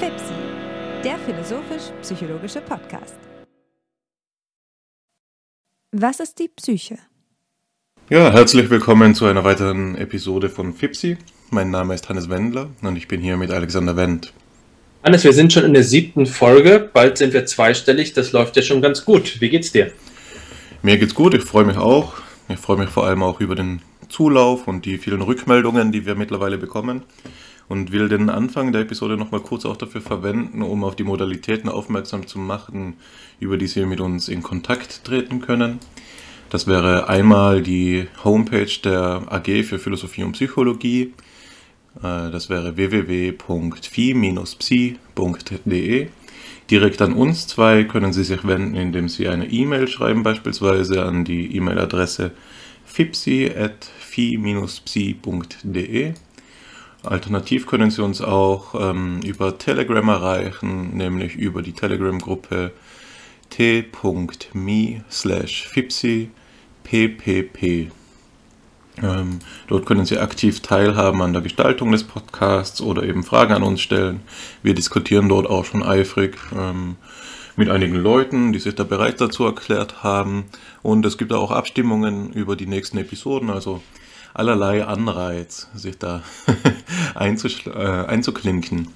FIPSI, der philosophisch-psychologische Podcast. Was ist die Psyche? Ja, herzlich willkommen zu einer weiteren Episode von FIPSI. Mein Name ist Hannes Wendler und ich bin hier mit Alexander Wendt. Hannes, wir sind schon in der siebten Folge. Bald sind wir zweistellig. Das läuft ja schon ganz gut. Wie geht's dir? Mir geht's gut. Ich freue mich auch. Ich freue mich vor allem auch über den Zulauf und die vielen Rückmeldungen, die wir mittlerweile bekommen und will den Anfang der Episode nochmal kurz auch dafür verwenden, um auf die Modalitäten aufmerksam zu machen, über die Sie mit uns in Kontakt treten können. Das wäre einmal die Homepage der AG für Philosophie und Psychologie. Äh, das wäre www.phi-psi.de. Direkt an uns zwei können Sie sich wenden, indem Sie eine E-Mail schreiben, beispielsweise an die E-Mail-Adresse fipsi.phi-psi.de. Alternativ können Sie uns auch ähm, über Telegram erreichen, nämlich über die Telegram-Gruppe t.me slash fipsi ppp. Ähm, dort können Sie aktiv teilhaben an der Gestaltung des Podcasts oder eben Fragen an uns stellen. Wir diskutieren dort auch schon eifrig ähm, mit einigen Leuten, die sich da bereit dazu erklärt haben. Und es gibt auch Abstimmungen über die nächsten Episoden. Also allerlei Anreiz, sich da äh, einzuklinken.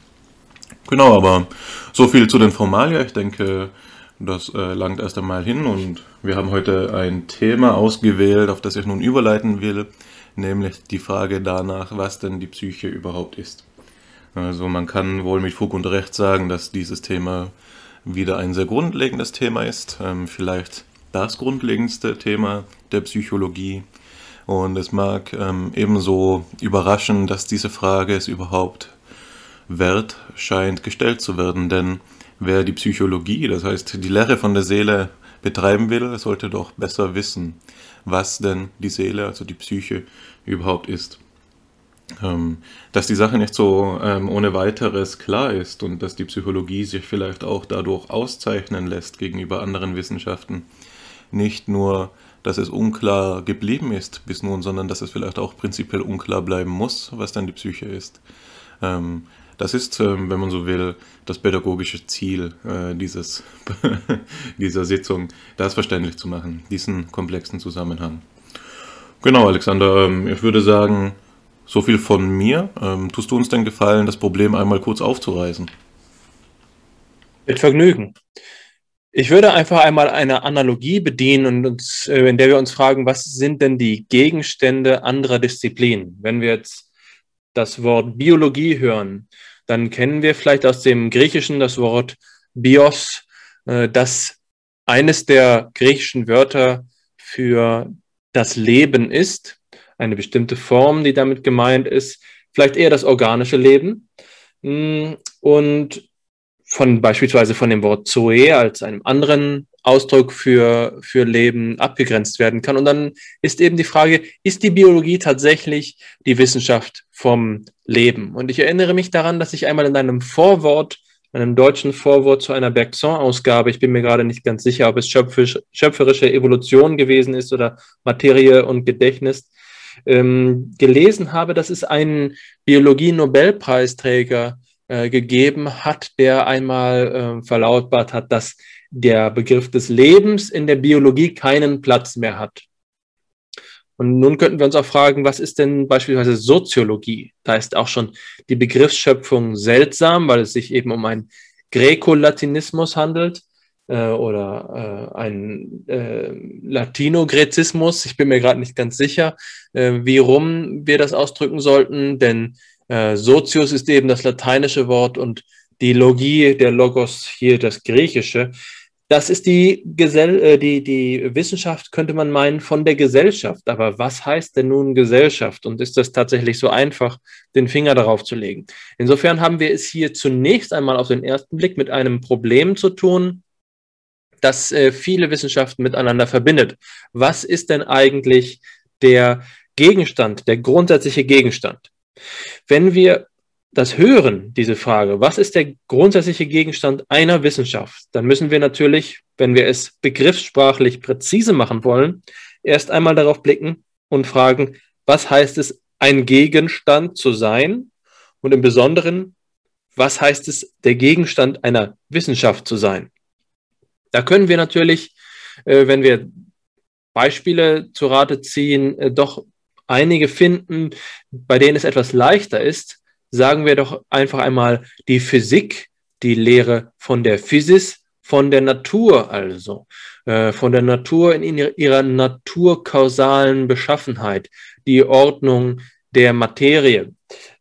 Genau, aber so viel zu den Formalien. Ich denke, das äh, langt erst einmal hin und wir haben heute ein Thema ausgewählt, auf das ich nun überleiten will, nämlich die Frage danach, was denn die Psyche überhaupt ist. Also man kann wohl mit Fug und Recht sagen, dass dieses Thema wieder ein sehr grundlegendes Thema ist, ähm, vielleicht das grundlegendste Thema der Psychologie. Und es mag ähm, ebenso überraschen, dass diese Frage es überhaupt wert scheint gestellt zu werden. Denn wer die Psychologie, das heißt die Lehre von der Seele, betreiben will, sollte doch besser wissen, was denn die Seele, also die Psyche, überhaupt ist. Ähm, dass die Sache nicht so ähm, ohne weiteres klar ist und dass die Psychologie sich vielleicht auch dadurch auszeichnen lässt gegenüber anderen Wissenschaften. Nicht nur dass es unklar geblieben ist bis nun, sondern dass es vielleicht auch prinzipiell unklar bleiben muss, was dann die Psyche ist. Ähm, das ist, ähm, wenn man so will, das pädagogische Ziel äh, dieses, dieser Sitzung, das verständlich zu machen, diesen komplexen Zusammenhang. Genau, Alexander, ähm, ich würde sagen, so viel von mir. Ähm, tust du uns denn gefallen, das Problem einmal kurz aufzureißen? Mit Vergnügen. Ich würde einfach einmal eine Analogie bedienen und uns, äh, in der wir uns fragen, was sind denn die Gegenstände anderer Disziplinen? Wenn wir jetzt das Wort Biologie hören, dann kennen wir vielleicht aus dem Griechischen das Wort Bios, äh, das eines der griechischen Wörter für das Leben ist, eine bestimmte Form, die damit gemeint ist, vielleicht eher das organische Leben. Mm, und von beispielsweise von dem Wort Zoe als einem anderen Ausdruck für, für Leben abgegrenzt werden kann. Und dann ist eben die Frage, ist die Biologie tatsächlich die Wissenschaft vom Leben? Und ich erinnere mich daran, dass ich einmal in einem Vorwort, einem deutschen Vorwort zu einer Bergson-Ausgabe, ich bin mir gerade nicht ganz sicher, ob es schöpfisch, schöpferische Evolution gewesen ist oder Materie und Gedächtnis, ähm, gelesen habe, dass es einen Biologie-Nobelpreisträger äh, gegeben hat, der einmal äh, verlautbart hat, dass der Begriff des Lebens in der Biologie keinen Platz mehr hat. Und nun könnten wir uns auch fragen, was ist denn beispielsweise Soziologie? Da ist auch schon die Begriffsschöpfung seltsam, weil es sich eben um einen Gräkolatinismus handelt äh, oder äh, einen äh, Latinogrezismus. Ich bin mir gerade nicht ganz sicher, äh, wie rum wir das ausdrücken sollten, denn äh, Sozius ist eben das lateinische Wort und die Logie, der Logos hier das griechische. Das ist die, Gesell äh, die, die Wissenschaft, könnte man meinen, von der Gesellschaft. Aber was heißt denn nun Gesellschaft? Und ist das tatsächlich so einfach, den Finger darauf zu legen? Insofern haben wir es hier zunächst einmal auf den ersten Blick mit einem Problem zu tun, das äh, viele Wissenschaften miteinander verbindet. Was ist denn eigentlich der Gegenstand, der grundsätzliche Gegenstand? Wenn wir das hören, diese Frage, was ist der grundsätzliche Gegenstand einer Wissenschaft, dann müssen wir natürlich, wenn wir es begriffssprachlich präzise machen wollen, erst einmal darauf blicken und fragen, was heißt es, ein Gegenstand zu sein und im Besonderen, was heißt es, der Gegenstand einer Wissenschaft zu sein? Da können wir natürlich, äh, wenn wir Beispiele zu Rate ziehen, äh, doch einige finden, bei denen es etwas leichter ist. Sagen wir doch einfach einmal die Physik, die Lehre von der Physis, von der Natur also, äh, von der Natur in ihrer naturkausalen Beschaffenheit, die Ordnung der Materie.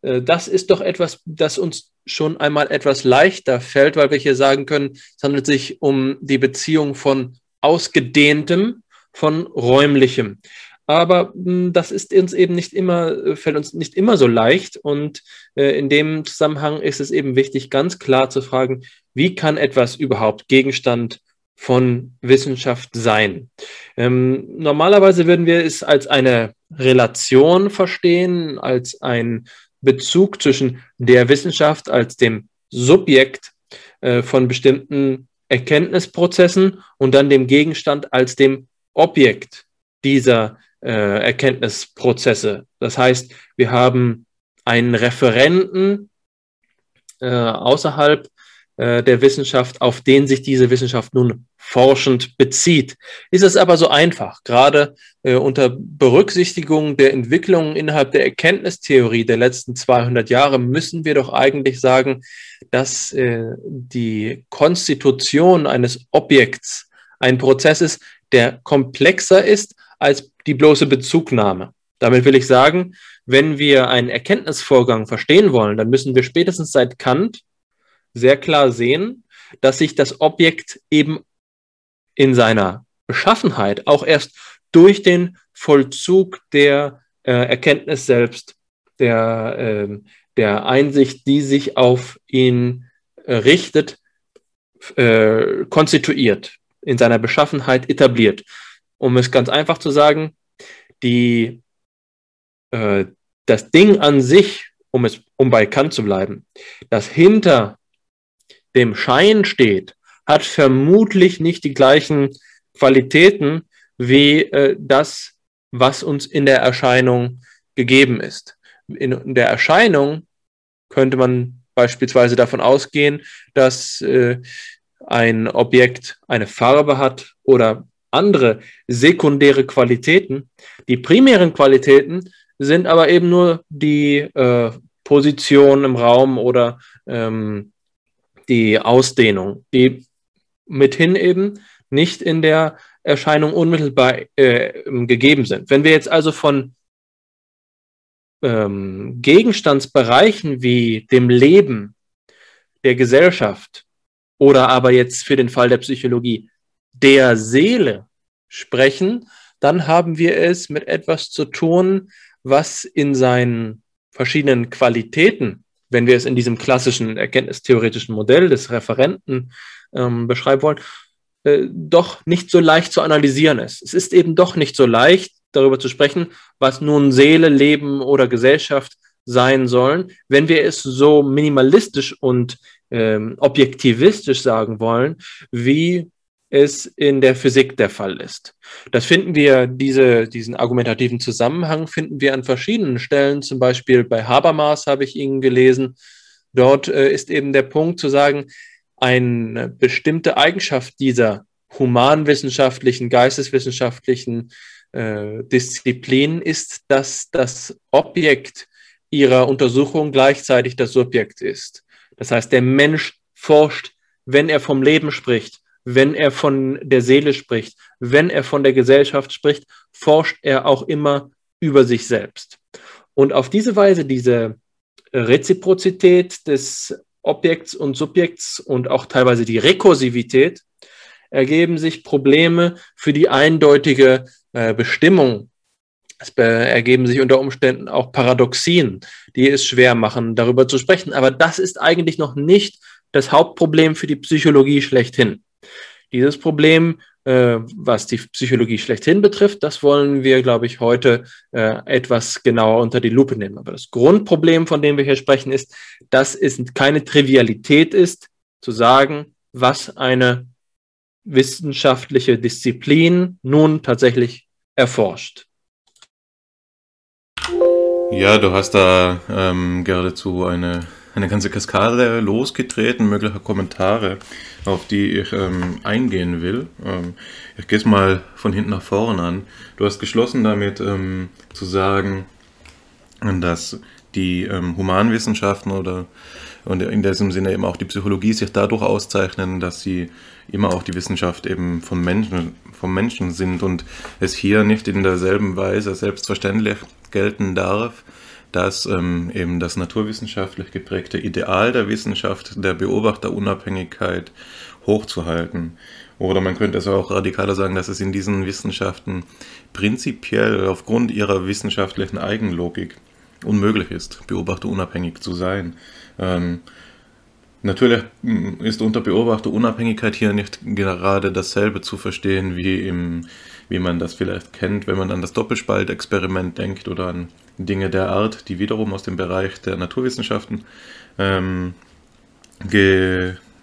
Äh, das ist doch etwas, das uns schon einmal etwas leichter fällt, weil wir hier sagen können, es handelt sich um die Beziehung von ausgedehntem, von räumlichem. Aber mh, hm, das ist uns eben nicht immer, fällt uns nicht immer so leicht. Und äh, in dem Zusammenhang ist es eben wichtig, ganz klar zu fragen, wie kann etwas überhaupt Gegenstand von Wissenschaft sein? Ähm, normalerweise würden wir es als eine Relation verstehen, als ein Bezug zwischen der Wissenschaft als dem Subjekt äh, von bestimmten Erkenntnisprozessen und dann dem Gegenstand als dem Objekt dieser äh, Erkenntnisprozesse. Das heißt, wir haben einen Referenten äh, außerhalb äh, der Wissenschaft, auf den sich diese Wissenschaft nun forschend bezieht. Ist es aber so einfach, gerade äh, unter Berücksichtigung der Entwicklungen innerhalb der Erkenntnistheorie der letzten 200 Jahre müssen wir doch eigentlich sagen, dass äh, die Konstitution eines Objekts ein Prozess ist, der komplexer ist als die bloße Bezugnahme. Damit will ich sagen, wenn wir einen Erkenntnisvorgang verstehen wollen, dann müssen wir spätestens seit Kant sehr klar sehen, dass sich das Objekt eben in seiner Beschaffenheit auch erst durch den Vollzug der äh, Erkenntnis selbst, der, äh, der Einsicht, die sich auf ihn äh, richtet, äh, konstituiert, in seiner Beschaffenheit etabliert. Um es ganz einfach zu sagen, die, äh, das Ding an sich, um, es, um bei Kant zu bleiben, das hinter dem Schein steht, hat vermutlich nicht die gleichen Qualitäten wie äh, das, was uns in der Erscheinung gegeben ist. In der Erscheinung könnte man beispielsweise davon ausgehen, dass äh, ein Objekt eine Farbe hat oder andere sekundäre Qualitäten. Die primären Qualitäten sind aber eben nur die äh, Position im Raum oder ähm, die Ausdehnung, die mithin eben nicht in der Erscheinung unmittelbar äh, gegeben sind. Wenn wir jetzt also von ähm, Gegenstandsbereichen wie dem Leben, der Gesellschaft oder aber jetzt für den Fall der Psychologie der Seele sprechen, dann haben wir es mit etwas zu tun, was in seinen verschiedenen Qualitäten wenn wir es in diesem klassischen erkenntnistheoretischen Modell des Referenten ähm, beschreiben wollen, äh, doch nicht so leicht zu analysieren ist. Es ist eben doch nicht so leicht, darüber zu sprechen, was nun Seele, Leben oder Gesellschaft sein sollen, wenn wir es so minimalistisch und ähm, objektivistisch sagen wollen, wie es in der Physik der Fall ist. Das finden wir, diese, diesen argumentativen Zusammenhang finden wir an verschiedenen Stellen, zum Beispiel bei Habermas habe ich Ihnen gelesen. Dort äh, ist eben der Punkt zu sagen, eine bestimmte Eigenschaft dieser humanwissenschaftlichen, geisteswissenschaftlichen äh, Disziplin ist, dass das Objekt ihrer Untersuchung gleichzeitig das Subjekt ist. Das heißt, der Mensch forscht, wenn er vom Leben spricht, wenn er von der Seele spricht, wenn er von der Gesellschaft spricht, forscht er auch immer über sich selbst. Und auf diese Weise diese Reziprozität des Objekts und Subjekts und auch teilweise die Rekursivität ergeben sich Probleme für die eindeutige äh, Bestimmung. Es ergeben sich unter Umständen auch Paradoxien, die es schwer machen, darüber zu sprechen. Aber das ist eigentlich noch nicht das Hauptproblem für die Psychologie schlechthin. Dieses Problem, äh, was die Psychologie schlechthin betrifft, das wollen wir, glaube ich, heute äh, etwas genauer unter die Lupe nehmen. Aber das Grundproblem, von dem wir hier sprechen, ist, dass es keine Trivialität ist, zu sagen, was eine wissenschaftliche Disziplin nun tatsächlich erforscht. Ja, du hast da ähm, geradezu eine eine ganze Kaskade losgetreten, möglicher Kommentare, auf die ich ähm, eingehen will. Ähm, ich gehe es mal von hinten nach vorne an. Du hast geschlossen damit ähm, zu sagen, dass die ähm, Humanwissenschaften oder und in diesem Sinne eben auch die Psychologie sich dadurch auszeichnen, dass sie immer auch die Wissenschaft eben vom Menschen, vom Menschen sind und es hier nicht in derselben Weise selbstverständlich gelten darf, dass ähm, eben das naturwissenschaftlich geprägte Ideal der Wissenschaft, der Beobachterunabhängigkeit hochzuhalten. Oder man könnte es auch radikaler sagen, dass es in diesen Wissenschaften prinzipiell aufgrund ihrer wissenschaftlichen Eigenlogik unmöglich ist, beobachterunabhängig zu sein. Ähm, natürlich mm, ist unter Beobachterunabhängigkeit hier nicht gerade dasselbe zu verstehen, wie, im, wie man das vielleicht kennt, wenn man an das Doppelspaltexperiment denkt oder an Dinge der Art, die wiederum aus dem Bereich der Naturwissenschaften ähm,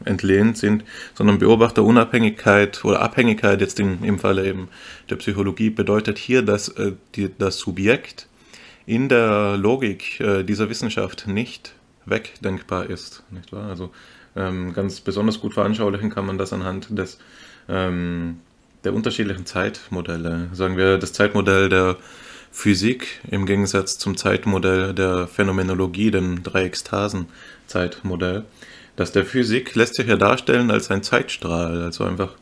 entlehnt sind, sondern Beobachterunabhängigkeit oder Abhängigkeit jetzt in, im Falle eben der Psychologie bedeutet hier, dass äh, die, das Subjekt in der Logik äh, dieser Wissenschaft nicht wegdenkbar ist, nicht wahr? Also ähm, ganz besonders gut veranschaulichen kann man das anhand des ähm, der unterschiedlichen Zeitmodelle. Sagen wir das Zeitmodell der Physik im Gegensatz zum Zeitmodell der Phänomenologie, dem Dreieckstasen-Zeitmodell. Das der Physik lässt sich ja darstellen als ein Zeitstrahl, also einfach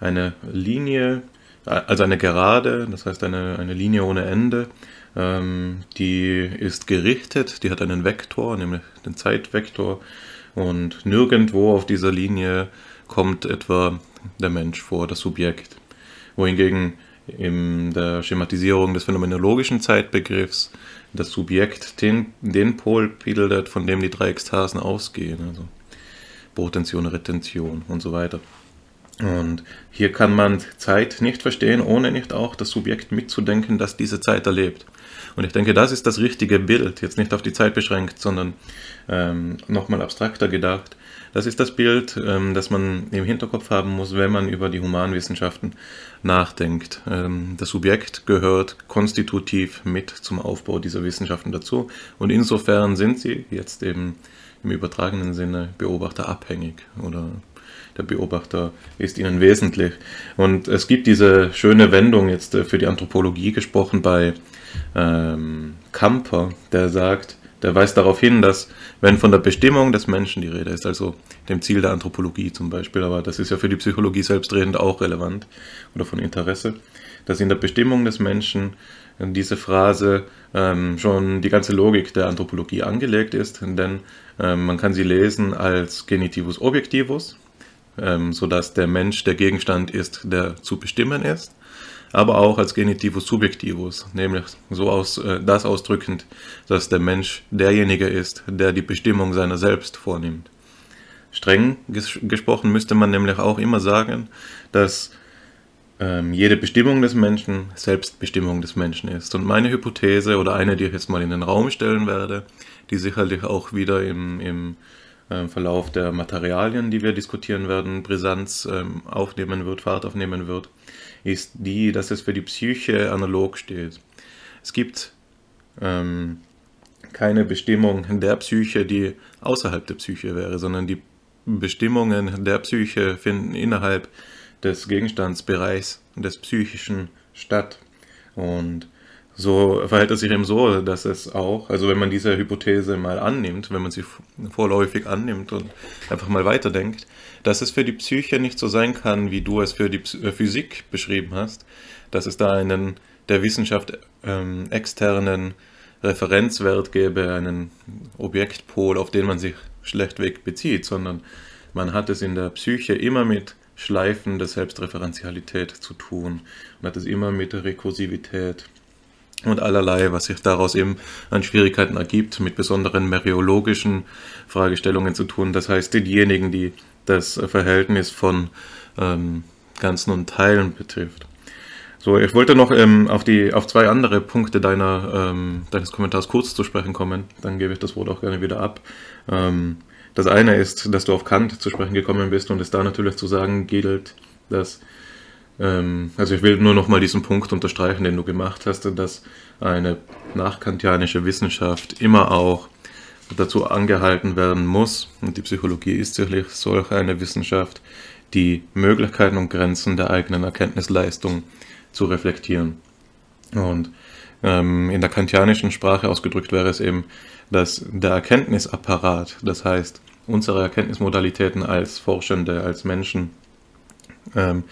eine Linie, also eine Gerade, das heißt eine, eine Linie ohne Ende, ähm, die ist gerichtet, die hat einen Vektor, nämlich den Zeitvektor, und nirgendwo auf dieser Linie kommt etwa der Mensch vor, das Subjekt. Wohingegen in der Schematisierung des phänomenologischen Zeitbegriffs das Subjekt den, den Pol bildet, von dem die drei Ekstasen ausgehen, also Potention, Retention und so weiter. Und hier kann man Zeit nicht verstehen, ohne nicht auch das Subjekt mitzudenken, das diese Zeit erlebt. Und ich denke, das ist das richtige Bild, jetzt nicht auf die Zeit beschränkt, sondern ähm, nochmal abstrakter gedacht. Das ist das Bild, ähm, das man im Hinterkopf haben muss, wenn man über die Humanwissenschaften nachdenkt. Ähm, das Subjekt gehört konstitutiv mit zum Aufbau dieser Wissenschaften dazu und insofern sind sie jetzt eben im übertragenen Sinne beobachterabhängig oder der Beobachter ist ihnen wesentlich. Und es gibt diese schöne Wendung jetzt äh, für die Anthropologie gesprochen bei ähm, Kamper, der sagt, der weist darauf hin, dass wenn von der Bestimmung des Menschen die Rede ist, also dem Ziel der Anthropologie zum Beispiel, aber das ist ja für die Psychologie selbstredend auch relevant oder von Interesse, dass in der Bestimmung des Menschen diese Phrase ähm, schon die ganze Logik der Anthropologie angelegt ist, denn ähm, man kann sie lesen als Genitivus Objektivus, ähm, sodass der Mensch der Gegenstand ist, der zu bestimmen ist aber auch als Genitivus Subjektivus, nämlich so aus, äh, das ausdrückend, dass der Mensch derjenige ist, der die Bestimmung seiner selbst vornimmt. Streng ges gesprochen müsste man nämlich auch immer sagen, dass ähm, jede Bestimmung des Menschen Selbstbestimmung des Menschen ist. Und meine Hypothese oder eine, die ich jetzt mal in den Raum stellen werde, die sicherlich auch wieder im, im äh, Verlauf der Materialien, die wir diskutieren werden, Brisanz ähm, aufnehmen wird, Fahrt aufnehmen wird, ist die, dass es für die Psyche analog steht. Es gibt ähm, keine Bestimmung der Psyche, die außerhalb der Psyche wäre, sondern die Bestimmungen der Psyche finden innerhalb des Gegenstandsbereichs des Psychischen statt. Und so verhält es sich eben so, dass es auch, also wenn man diese Hypothese mal annimmt, wenn man sie vorläufig annimmt und einfach mal weiterdenkt, dass es für die Psyche nicht so sein kann, wie du es für die äh, Physik beschrieben hast, dass es da einen der Wissenschaft ähm, externen Referenzwert gäbe, einen Objektpol, auf den man sich schlechtweg bezieht, sondern man hat es in der Psyche immer mit Schleifen der Selbstreferenzialität zu tun. Und hat es immer mit der Rekursivität und allerlei, was sich daraus eben an Schwierigkeiten ergibt, mit besonderen meriologischen Fragestellungen zu tun. Das heißt, diejenigen, die das Verhältnis von ähm, Ganzen und Teilen betrifft. So, ich wollte noch ähm, auf, die, auf zwei andere Punkte deiner, ähm, deines Kommentars kurz zu sprechen kommen. Dann gebe ich das Wort auch gerne wieder ab. Ähm, das eine ist, dass du auf Kant zu sprechen gekommen bist und es da natürlich zu sagen gilt, dass ähm, also ich will nur noch mal diesen Punkt unterstreichen, den du gemacht hast, dass eine nachkantianische Wissenschaft immer auch dazu angehalten werden muss, und die Psychologie ist sicherlich solch eine Wissenschaft, die Möglichkeiten und Grenzen der eigenen Erkenntnisleistung zu reflektieren. Und ähm, in der kantianischen Sprache ausgedrückt wäre es eben, dass der Erkenntnisapparat, das heißt unsere Erkenntnismodalitäten als Forschende, als Menschen, ähm,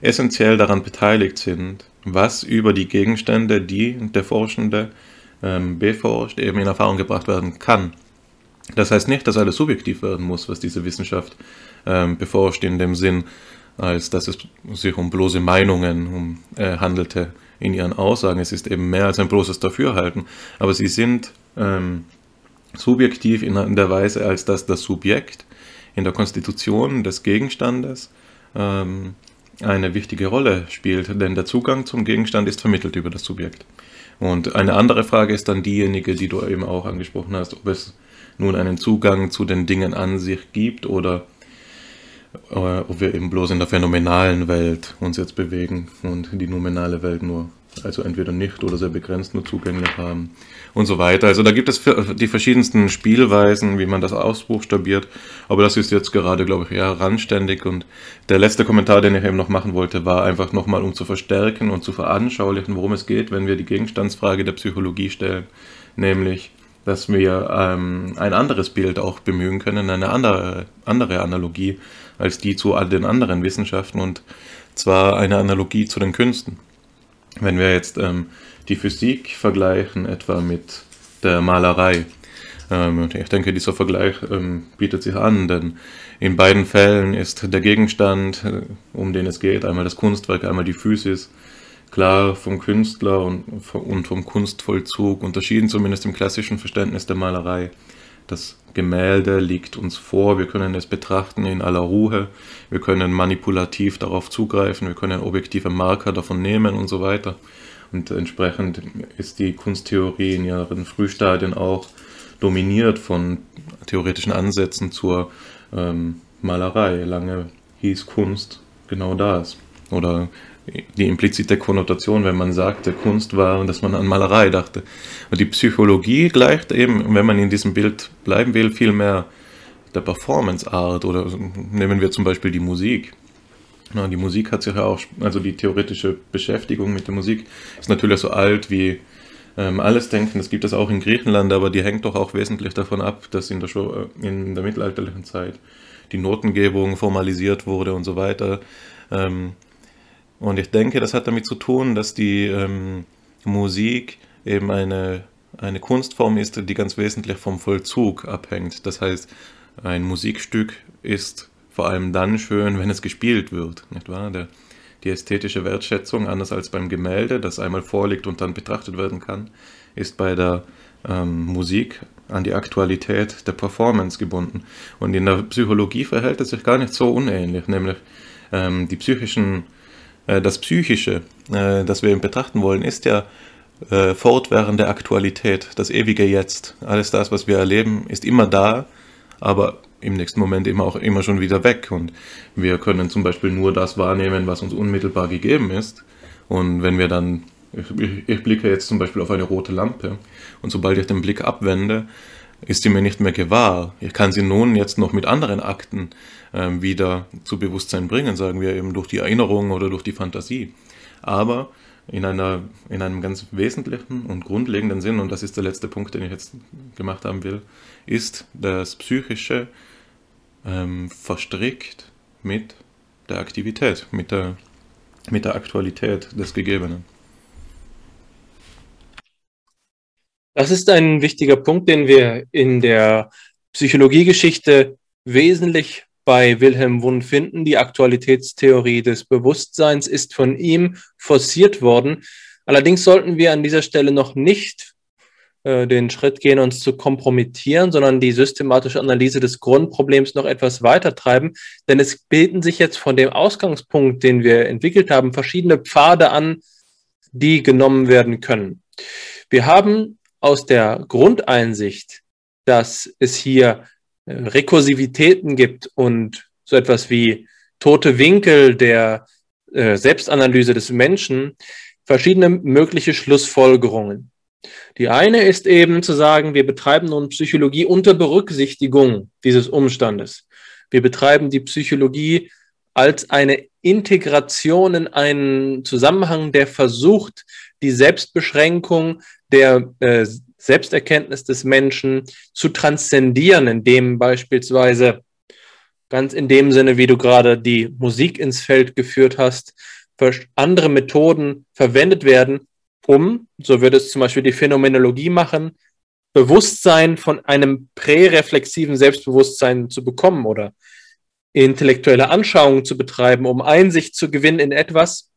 essentiell daran beteiligt sind, was über die Gegenstände, die der Forschende ähm, beforscht, eben in Erfahrung gebracht werden kann. Das heißt nicht, dass alles subjektiv werden muss, was diese Wissenschaft ähm, beforscht, in dem Sinn, als dass es sich um bloße Meinungen um, äh, handelte in ihren Aussagen. Es ist eben mehr als ein bloßes Dafürhalten, aber sie sind ähm, subjektiv in der Weise, als dass das Subjekt in der Konstitution des Gegenstandes ähm, eine wichtige Rolle spielt, denn der Zugang zum Gegenstand ist vermittelt über das Subjekt. Und eine andere Frage ist dann diejenige, die du eben auch angesprochen hast, ob es nun einen Zugang zu den Dingen an sich gibt oder äh, ob wir eben bloß in der phänomenalen Welt uns jetzt bewegen und die nominale Welt nur, also entweder nicht oder sehr begrenzt nur zugänglich haben und so weiter. Also da gibt es die verschiedensten Spielweisen, wie man das ausbuchstabiert, aber das ist jetzt gerade, glaube ich, eher randständig und der letzte Kommentar, den ich eben noch machen wollte, war einfach nochmal, um zu verstärken und zu veranschaulichen, worum es geht, wenn wir die Gegenstandsfrage der Psychologie stellen, nämlich dass wir ähm, ein anderes Bild auch bemühen können, eine andere, andere Analogie als die zu all den anderen Wissenschaften und zwar eine Analogie zu den Künsten. Wenn wir jetzt ähm, die Physik vergleichen, etwa mit der Malerei, ähm, ich denke, dieser Vergleich ähm, bietet sich an, denn in beiden Fällen ist der Gegenstand, äh, um den es geht, einmal das Kunstwerk, einmal die Physis, klar vom Künstler und, und vom Kunstvollzug unterschieden, zumindest im klassischen Verständnis der Malerei. Das Gemälde liegt uns vor, wir können es betrachten in aller Ruhe, wir können manipulativ darauf zugreifen, wir können objektive Marker davon nehmen und so weiter. Und entsprechend ist die Kunsttheorie in ihren Frühstadien auch dominiert von theoretischen Ansätzen zur ähm, Malerei. Lange hieß Kunst genau das. Oder die implizite Konnotation, wenn man sagte, Kunst war dass man an Malerei dachte. Und die Psychologie gleicht eben, wenn man in diesem Bild bleiben will, viel mehr der Performance Art oder nehmen wir zum Beispiel die Musik. Na, die Musik hat sich ja auch, also die theoretische Beschäftigung mit der Musik ist natürlich so alt wie ähm, alles Denken. Das gibt es auch in Griechenland, aber die hängt doch auch wesentlich davon ab, dass in der, Show, äh, in der mittelalterlichen Zeit die Notengebung formalisiert wurde und so weiter. Ähm, und ich denke, das hat damit zu tun, dass die ähm, Musik eben eine, eine Kunstform ist, die ganz wesentlich vom Vollzug abhängt. Das heißt, ein Musikstück ist vor allem dann schön, wenn es gespielt wird, nicht wahr? Der, die ästhetische Wertschätzung, anders als beim Gemälde, das einmal vorliegt und dann betrachtet werden kann, ist bei der ähm, Musik an die Aktualität der Performance gebunden. Und in der Psychologie verhält es sich gar nicht so unähnlich, nämlich ähm, die psychischen äh, das Psychische, äh, das wir eben betrachten wollen, ist ja äh, fortwährende Aktualität, das ewige Jetzt. Alles das, was wir erleben, ist immer da, aber im nächsten Moment immer auch immer schon wieder weg. Und wir können zum Beispiel nur das wahrnehmen, was uns unmittelbar gegeben ist. Und wenn wir dann, ich, ich blicke jetzt zum Beispiel auf eine rote Lampe und sobald ich den Blick abwende, ist sie mir nicht mehr gewahr. Ich kann sie nun jetzt noch mit anderen Akten ähm, wieder zu Bewusstsein bringen, sagen wir eben durch die Erinnerung oder durch die Fantasie. Aber in, einer, in einem ganz wesentlichen und grundlegenden Sinn, und das ist der letzte Punkt, den ich jetzt gemacht haben will, ist das Psychische ähm, verstrickt mit der Aktivität, mit der, mit der Aktualität des Gegebenen. Das ist ein wichtiger Punkt, den wir in der Psychologiegeschichte wesentlich bei Wilhelm Wundt finden. Die Aktualitätstheorie des Bewusstseins ist von ihm forciert worden. Allerdings sollten wir an dieser Stelle noch nicht äh, den Schritt gehen, uns zu kompromittieren, sondern die systematische Analyse des Grundproblems noch etwas weiter treiben. Denn es bilden sich jetzt von dem Ausgangspunkt, den wir entwickelt haben, verschiedene Pfade an, die genommen werden können. Wir haben aus der Grundeinsicht, dass es hier äh, Rekursivitäten gibt und so etwas wie tote Winkel der äh, Selbstanalyse des Menschen, verschiedene mögliche Schlussfolgerungen. Die eine ist eben zu sagen, wir betreiben nun Psychologie unter Berücksichtigung dieses Umstandes. Wir betreiben die Psychologie als eine Integration in einen Zusammenhang, der versucht, die Selbstbeschränkung der äh, Selbsterkenntnis des Menschen zu transzendieren, indem beispielsweise ganz in dem Sinne, wie du gerade die Musik ins Feld geführt hast, andere Methoden verwendet werden, um, so würde es zum Beispiel die Phänomenologie machen, Bewusstsein von einem präreflexiven Selbstbewusstsein zu bekommen oder intellektuelle Anschauungen zu betreiben, um Einsicht zu gewinnen in etwas,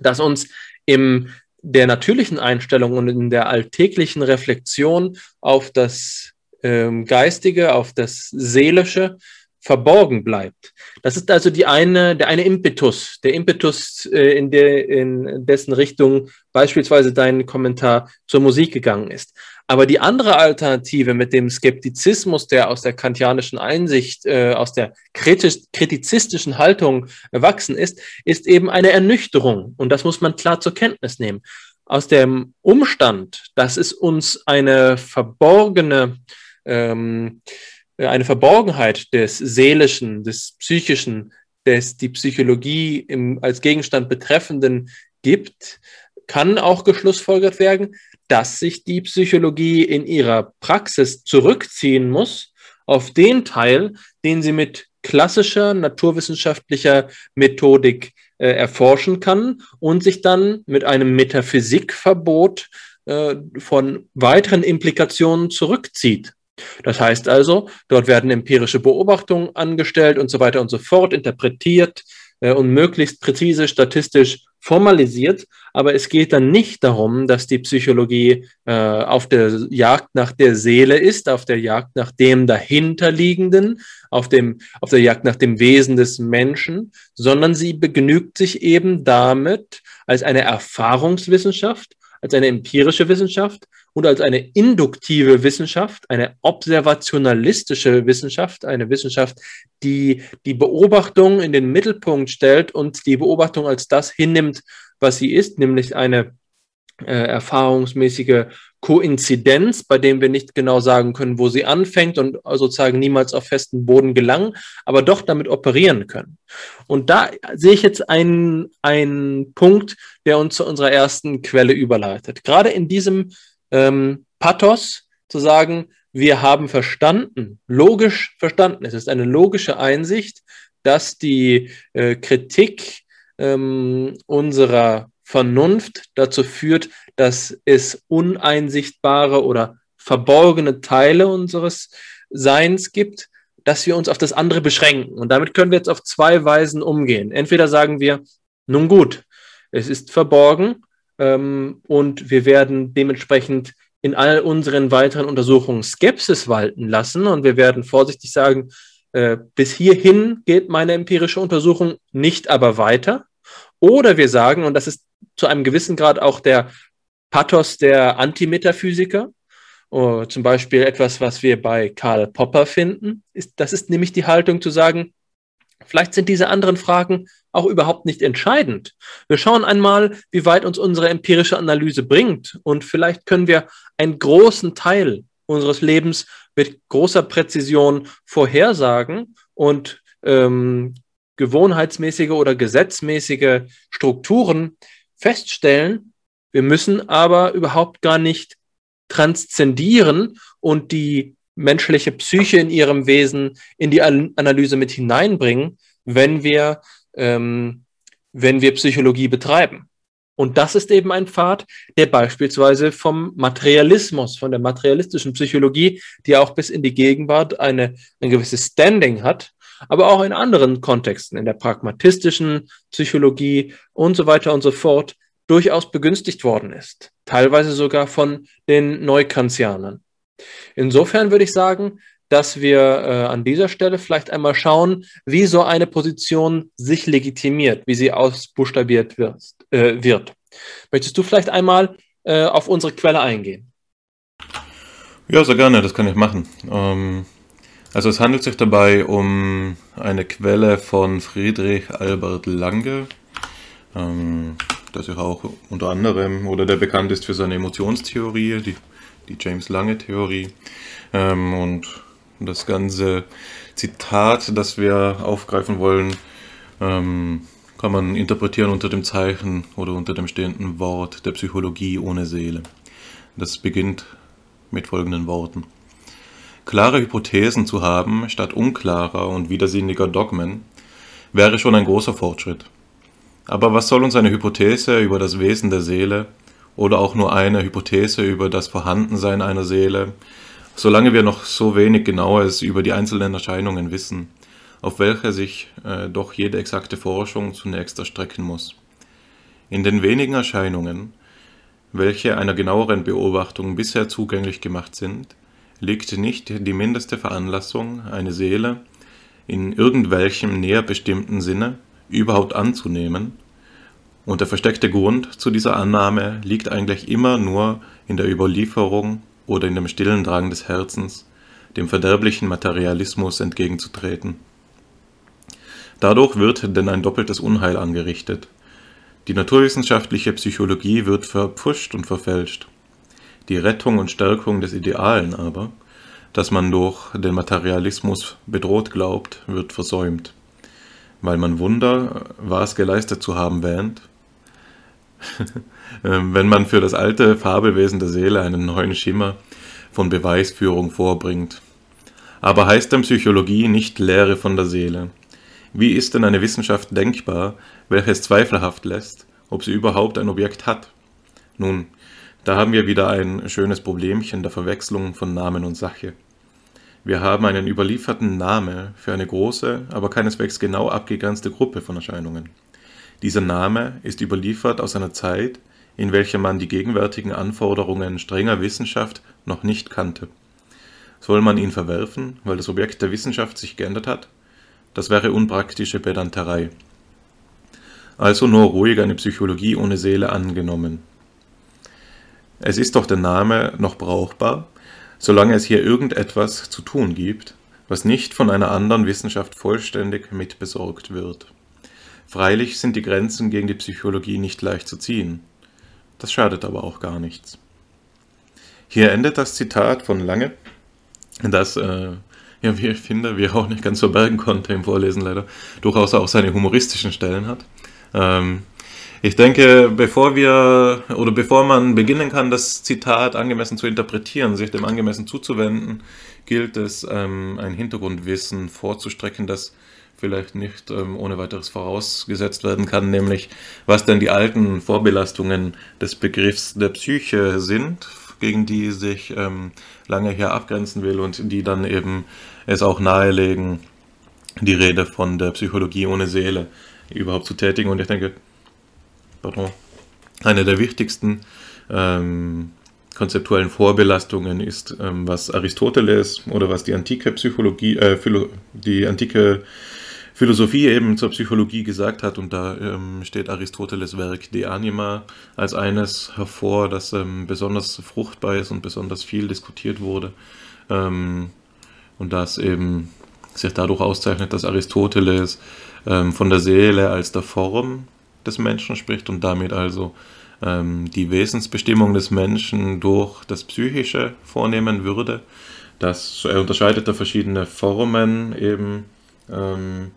das uns im der natürlichen Einstellung und in der alltäglichen Reflexion auf das ähm, Geistige, auf das Seelische verborgen bleibt. Das ist also die eine, der eine Impetus, der Impetus, äh, in, der, in dessen Richtung beispielsweise dein Kommentar zur Musik gegangen ist. Aber die andere Alternative mit dem Skeptizismus, der aus der kantianischen Einsicht, äh, aus der kritisch, kritizistischen Haltung erwachsen ist, ist eben eine Ernüchterung. Und das muss man klar zur Kenntnis nehmen. Aus dem Umstand, dass es uns eine verborgene ähm, äh, eine Verborgenheit des Seelischen, des Psychischen, des die Psychologie im, als Gegenstand betreffenden gibt, kann auch geschlussfolgert werden, dass sich die Psychologie in ihrer Praxis zurückziehen muss auf den Teil, den sie mit klassischer naturwissenschaftlicher Methodik äh, erforschen kann und sich dann mit einem Metaphysikverbot äh, von weiteren Implikationen zurückzieht. Das heißt also, dort werden empirische Beobachtungen angestellt und so weiter und so fort, interpretiert äh, und möglichst präzise statistisch formalisiert. Aber es geht dann nicht darum, dass die Psychologie äh, auf der Jagd nach der Seele ist, auf der Jagd nach dem dahinterliegenden, auf, dem, auf der Jagd nach dem Wesen des Menschen, sondern sie begnügt sich eben damit als eine Erfahrungswissenschaft, als eine empirische Wissenschaft und als eine induktive Wissenschaft, eine observationalistische Wissenschaft, eine Wissenschaft, die die Beobachtung in den Mittelpunkt stellt und die Beobachtung als das hinnimmt, was sie ist, nämlich eine äh, erfahrungsmäßige Koinzidenz, bei dem wir nicht genau sagen können, wo sie anfängt und sozusagen niemals auf festen Boden gelangen, aber doch damit operieren können. Und da sehe ich jetzt einen, einen Punkt, der uns zu unserer ersten Quelle überleitet. Gerade in diesem ähm, Pathos zu sagen, wir haben verstanden, logisch verstanden. Es ist eine logische Einsicht, dass die äh, Kritik ähm, unserer Vernunft dazu führt, dass es uneinsichtbare oder verborgene Teile unseres Seins gibt, dass wir uns auf das andere beschränken. Und damit können wir jetzt auf zwei Weisen umgehen. Entweder sagen wir, nun gut, es ist verborgen, ähm, und wir werden dementsprechend in all unseren weiteren Untersuchungen Skepsis walten lassen und wir werden vorsichtig sagen, äh, bis hierhin geht meine empirische Untersuchung nicht aber weiter. Oder wir sagen, und das ist zu einem gewissen Grad auch der Pathos der Antimetaphysiker, uh, zum Beispiel etwas, was wir bei Karl Popper finden, ist, das ist nämlich die Haltung zu sagen, Vielleicht sind diese anderen Fragen auch überhaupt nicht entscheidend. Wir schauen einmal, wie weit uns unsere empirische Analyse bringt und vielleicht können wir einen großen Teil unseres Lebens mit großer Präzision vorhersagen und ähm, gewohnheitsmäßige oder gesetzmäßige Strukturen feststellen. Wir müssen aber überhaupt gar nicht transzendieren und die menschliche Psyche in ihrem Wesen in die Analyse mit hineinbringen, wenn wir, ähm, wenn wir Psychologie betreiben. Und das ist eben ein Pfad, der beispielsweise vom Materialismus, von der materialistischen Psychologie, die auch bis in die Gegenwart eine, ein gewisses Standing hat, aber auch in anderen Kontexten, in der pragmatistischen Psychologie und so weiter und so fort, durchaus begünstigt worden ist. Teilweise sogar von den Neukantianern. Insofern würde ich sagen, dass wir äh, an dieser Stelle vielleicht einmal schauen, wie so eine Position sich legitimiert, wie sie ausbuchstabiert wird. Äh, wird. Möchtest du vielleicht einmal äh, auf unsere Quelle eingehen? Ja, sehr gerne, das kann ich machen. Ähm, also es handelt sich dabei um eine Quelle von Friedrich Albert Lange. Ähm, das sich auch unter anderem oder der bekannt ist für seine Emotionstheorie, die, die James Lange Theorie. Ähm, und das ganze Zitat, das wir aufgreifen wollen, ähm, kann man interpretieren unter dem Zeichen oder unter dem stehenden Wort der Psychologie ohne Seele. Das beginnt mit folgenden Worten. Klare Hypothesen zu haben, statt unklarer und widersinniger Dogmen, wäre schon ein großer Fortschritt. Aber was soll uns eine Hypothese über das Wesen der Seele oder auch nur eine Hypothese über das Vorhandensein einer Seele, solange wir noch so wenig Genaues über die einzelnen Erscheinungen wissen, auf welche sich äh, doch jede exakte Forschung zunächst erstrecken muss. In den wenigen Erscheinungen, welche einer genaueren Beobachtung bisher zugänglich gemacht sind, liegt nicht die mindeste Veranlassung, eine Seele in irgendwelchem näher bestimmten Sinne überhaupt anzunehmen, und der versteckte Grund zu dieser Annahme liegt eigentlich immer nur in der Überlieferung oder in dem stillen Drang des Herzens, dem verderblichen Materialismus entgegenzutreten. Dadurch wird denn ein doppeltes Unheil angerichtet. Die naturwissenschaftliche Psychologie wird verpfuscht und verfälscht. Die Rettung und Stärkung des Idealen aber, das man durch den Materialismus bedroht glaubt, wird versäumt, weil man Wunder, was geleistet zu haben wähnt, wenn man für das alte Fabelwesen der Seele einen neuen Schimmer von Beweisführung vorbringt. Aber heißt denn Psychologie nicht Lehre von der Seele? Wie ist denn eine Wissenschaft denkbar, welche es zweifelhaft lässt, ob sie überhaupt ein Objekt hat? Nun, da haben wir wieder ein schönes Problemchen der Verwechslung von Namen und Sache. Wir haben einen überlieferten Name für eine große, aber keineswegs genau abgegrenzte Gruppe von Erscheinungen. Dieser Name ist überliefert aus einer Zeit, in welcher man die gegenwärtigen Anforderungen strenger Wissenschaft noch nicht kannte. Soll man ihn verwerfen, weil das Objekt der Wissenschaft sich geändert hat? Das wäre unpraktische Pedanterei. Also nur ruhig eine Psychologie ohne Seele angenommen. Es ist doch der Name noch brauchbar, solange es hier irgendetwas zu tun gibt, was nicht von einer anderen Wissenschaft vollständig mitbesorgt wird. Freilich sind die Grenzen gegen die Psychologie nicht leicht zu ziehen. Das schadet aber auch gar nichts. Hier endet das Zitat von Lange, das, äh, ja, wie ich finde, wir auch nicht ganz verbergen konnte im Vorlesen leider, durchaus auch seine humoristischen Stellen hat. Ähm, ich denke, bevor wir oder bevor man beginnen kann, das Zitat angemessen zu interpretieren, sich dem angemessen zuzuwenden, gilt es, ähm, ein Hintergrundwissen vorzustrecken, das vielleicht nicht ähm, ohne weiteres vorausgesetzt werden kann, nämlich was denn die alten Vorbelastungen des Begriffs der Psyche sind, gegen die sich ähm, lange hier abgrenzen will und die dann eben es auch nahelegen, die Rede von der Psychologie ohne Seele überhaupt zu tätigen. Und ich denke, pardon, eine der wichtigsten ähm, konzeptuellen Vorbelastungen ist, ähm, was Aristoteles oder was die antike Psychologie, äh, die antike Philosophie eben zur Psychologie gesagt hat. Und da ähm, steht Aristoteles Werk De Anima als eines hervor, das ähm, besonders fruchtbar ist und besonders viel diskutiert wurde. Ähm, und das eben sich dadurch auszeichnet, dass Aristoteles ähm, von der Seele als der Form des Menschen spricht und damit also ähm, die Wesensbestimmung des Menschen durch das Psychische vornehmen würde. Das, er unterscheidet da verschiedene Formen eben, ähm,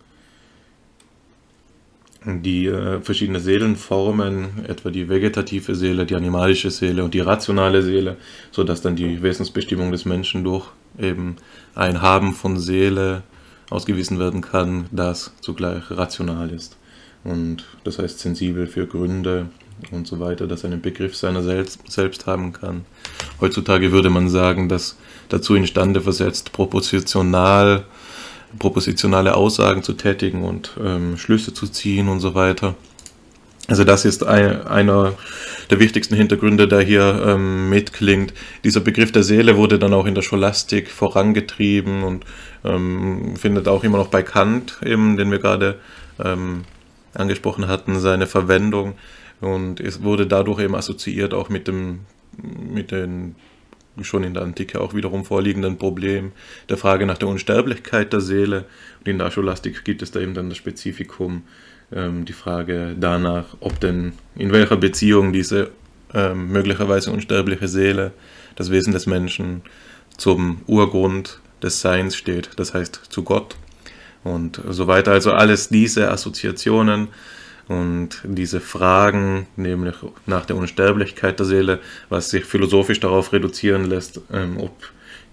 die äh, verschiedene Seelenformen, etwa die vegetative Seele, die animalische Seele und die rationale Seele, sodass dann die Wesensbestimmung des Menschen durch eben ein Haben von Seele ausgewiesen werden kann, das zugleich rational ist und das heißt sensibel für Gründe und so weiter, dass er einen Begriff seiner selbst, selbst haben kann. Heutzutage würde man sagen, dass dazu imstande versetzt, propositional, propositionale Aussagen zu tätigen und ähm, Schlüsse zu ziehen und so weiter. Also das ist ein, einer der wichtigsten Hintergründe, der hier ähm, mitklingt. Dieser Begriff der Seele wurde dann auch in der Scholastik vorangetrieben und ähm, findet auch immer noch bei Kant, eben, den wir gerade ähm, angesprochen hatten, seine Verwendung. Und es wurde dadurch eben assoziiert auch mit dem, mit den schon in der Antike auch wiederum vorliegenden Problem der Frage nach der Unsterblichkeit der Seele. Und in der Scholastik gibt es da eben dann das Spezifikum ähm, die Frage danach, ob denn in welcher Beziehung diese ähm, möglicherweise unsterbliche Seele, das Wesen des Menschen, zum Urgrund des Seins steht, das heißt zu Gott und so weiter. Also alles diese Assoziationen und diese Fragen, nämlich nach der Unsterblichkeit der Seele, was sich philosophisch darauf reduzieren lässt, ähm, ob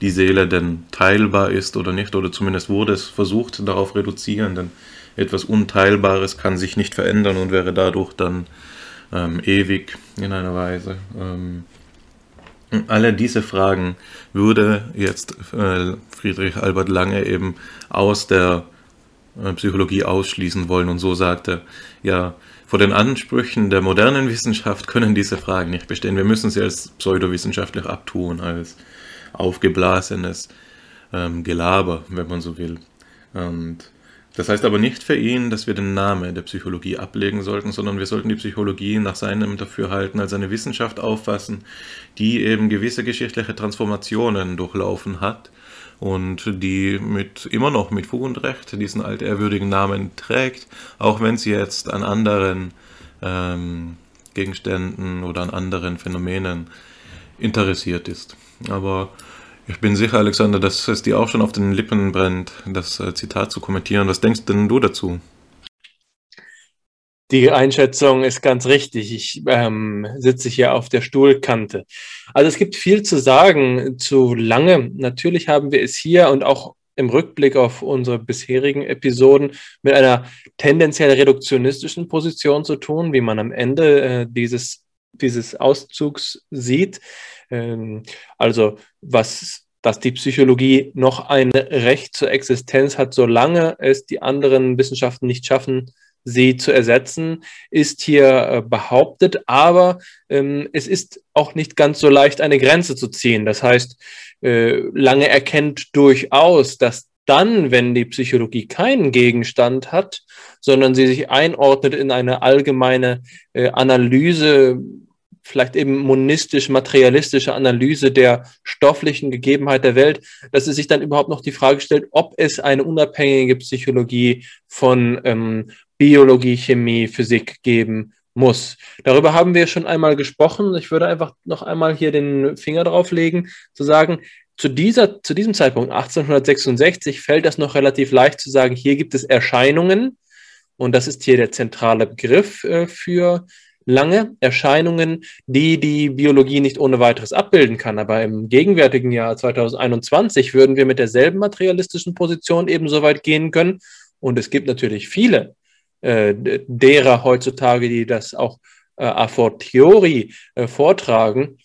die Seele denn teilbar ist oder nicht, oder zumindest wurde es versucht darauf reduzieren, denn etwas Unteilbares kann sich nicht verändern und wäre dadurch dann ähm, ewig in einer Weise. Ähm, alle diese Fragen würde jetzt äh, Friedrich Albert Lange eben aus der Psychologie ausschließen wollen und so sagte, ja, vor den Ansprüchen der modernen Wissenschaft können diese Fragen nicht bestehen. Wir müssen sie als pseudowissenschaftlich abtun, als aufgeblasenes ähm, Gelaber, wenn man so will. Und das heißt aber nicht für ihn, dass wir den Namen der Psychologie ablegen sollten, sondern wir sollten die Psychologie nach seinem Dafürhalten als eine Wissenschaft auffassen, die eben gewisse geschichtliche Transformationen durchlaufen hat und die mit immer noch mit Fug und Recht diesen altehrwürdigen Namen trägt, auch wenn sie jetzt an anderen ähm, Gegenständen oder an anderen Phänomenen interessiert ist. Aber ich bin sicher, Alexander, dass es dir auch schon auf den Lippen brennt, das äh, Zitat zu kommentieren. Was denkst denn du dazu? Die Einschätzung ist ganz richtig. Ich ähm, sitze hier auf der Stuhlkante. Also es gibt viel zu sagen zu lange. Natürlich haben wir es hier und auch im Rückblick auf unsere bisherigen Episoden mit einer tendenziell reduktionistischen Position zu tun, wie man am Ende äh, dieses, dieses Auszugs sieht. Ähm, also was dass die Psychologie noch ein Recht zur Existenz hat, solange es die anderen Wissenschaften nicht schaffen, sie zu ersetzen, ist hier äh, behauptet. Aber ähm, es ist auch nicht ganz so leicht, eine Grenze zu ziehen. Das heißt, äh, Lange erkennt durchaus, dass dann, wenn die Psychologie keinen Gegenstand hat, sondern sie sich einordnet in eine allgemeine äh, Analyse vielleicht eben monistisch-materialistische Analyse der stofflichen Gegebenheit der Welt, dass es sich dann überhaupt noch die Frage stellt, ob es eine unabhängige Psychologie von ähm, Biologie, Chemie, Physik geben muss. Darüber haben wir schon einmal gesprochen. Ich würde einfach noch einmal hier den Finger drauf legen, zu sagen, zu, dieser, zu diesem Zeitpunkt, 1866, fällt das noch relativ leicht zu sagen, hier gibt es Erscheinungen, und das ist hier der zentrale Begriff äh, für lange Erscheinungen, die die Biologie nicht ohne weiteres abbilden kann. Aber im gegenwärtigen Jahr 2021 würden wir mit derselben materialistischen Position eben so weit gehen können. Und es gibt natürlich viele äh, derer heutzutage, die das auch äh, a fortiori äh, vortragen,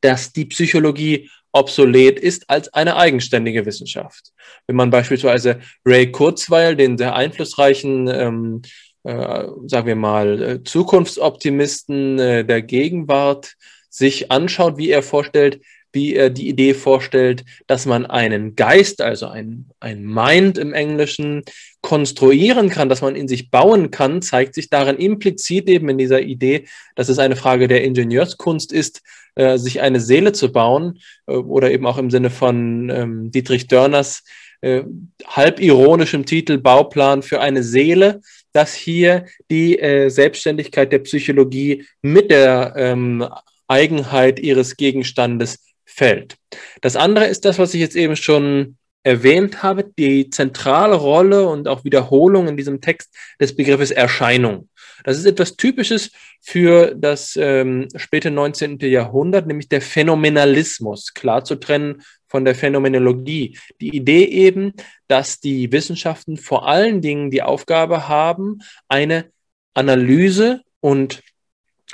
dass die Psychologie obsolet ist als eine eigenständige Wissenschaft. Wenn man beispielsweise Ray Kurzweil, den sehr einflussreichen ähm, äh, sagen wir mal, äh, Zukunftsoptimisten äh, der Gegenwart sich anschaut, wie er vorstellt, wie er die Idee vorstellt, dass man einen Geist, also ein, ein Mind im Englischen, konstruieren kann, dass man in sich bauen kann, zeigt sich darin implizit eben in dieser Idee, dass es eine Frage der Ingenieurskunst ist, äh, sich eine Seele zu bauen äh, oder eben auch im Sinne von ähm, Dietrich Dörners äh, halb ironischem Titel Bauplan für eine Seele, dass hier die äh, Selbstständigkeit der Psychologie mit der ähm, Eigenheit ihres Gegenstandes fällt. Das andere ist das, was ich jetzt eben schon erwähnt habe, die zentrale Rolle und auch Wiederholung in diesem Text des Begriffes Erscheinung. Das ist etwas Typisches für das ähm, späte 19. Jahrhundert, nämlich der Phänomenalismus, klar zu trennen von der Phänomenologie. Die Idee eben, dass die Wissenschaften vor allen Dingen die Aufgabe haben, eine Analyse und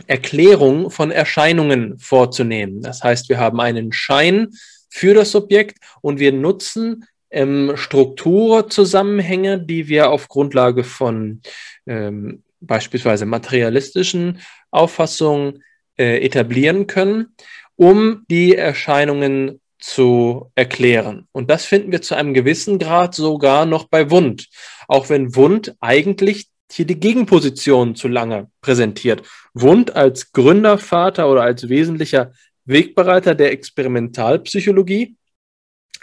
Erklärung von Erscheinungen vorzunehmen. Das heißt, wir haben einen Schein für das Subjekt und wir nutzen ähm, Strukturzusammenhänge, die wir auf Grundlage von ähm, beispielsweise materialistischen Auffassungen äh, etablieren können, um die Erscheinungen zu erklären. Und das finden wir zu einem gewissen Grad sogar noch bei Wund, auch wenn Wund eigentlich hier die Gegenposition zu lange präsentiert. Wund als Gründervater oder als wesentlicher Wegbereiter der Experimentalpsychologie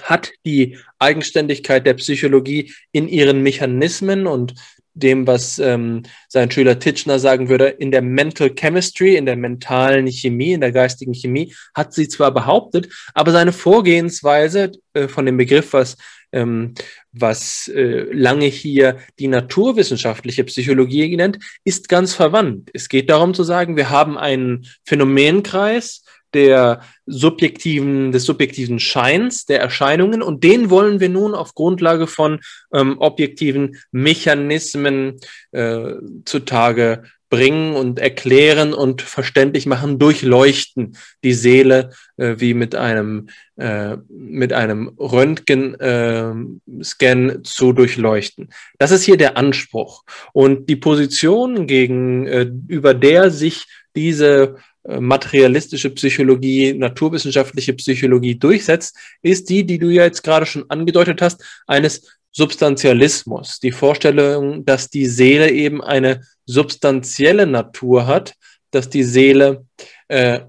hat die Eigenständigkeit der Psychologie in ihren Mechanismen und dem, was ähm, sein Schüler Titchener sagen würde, in der Mental Chemistry, in der mentalen Chemie, in der geistigen Chemie, hat sie zwar behauptet, aber seine Vorgehensweise äh, von dem Begriff, was, ähm, was äh, lange hier die naturwissenschaftliche Psychologie nennt, ist ganz verwandt. Es geht darum zu sagen, wir haben einen Phänomenkreis, der subjektiven, des subjektiven Scheins der Erscheinungen und den wollen wir nun auf Grundlage von ähm, objektiven Mechanismen äh, zutage bringen und erklären und verständlich machen, durchleuchten die Seele äh, wie mit einem, äh, mit einem Röntgen-Scan äh, zu durchleuchten. Das ist hier der Anspruch. Und die Position, gegen, äh, der sich diese materialistische Psychologie, naturwissenschaftliche Psychologie durchsetzt, ist die, die du ja jetzt gerade schon angedeutet hast, eines Substantialismus. Die Vorstellung, dass die Seele eben eine substanzielle Natur hat, dass die Seele äh,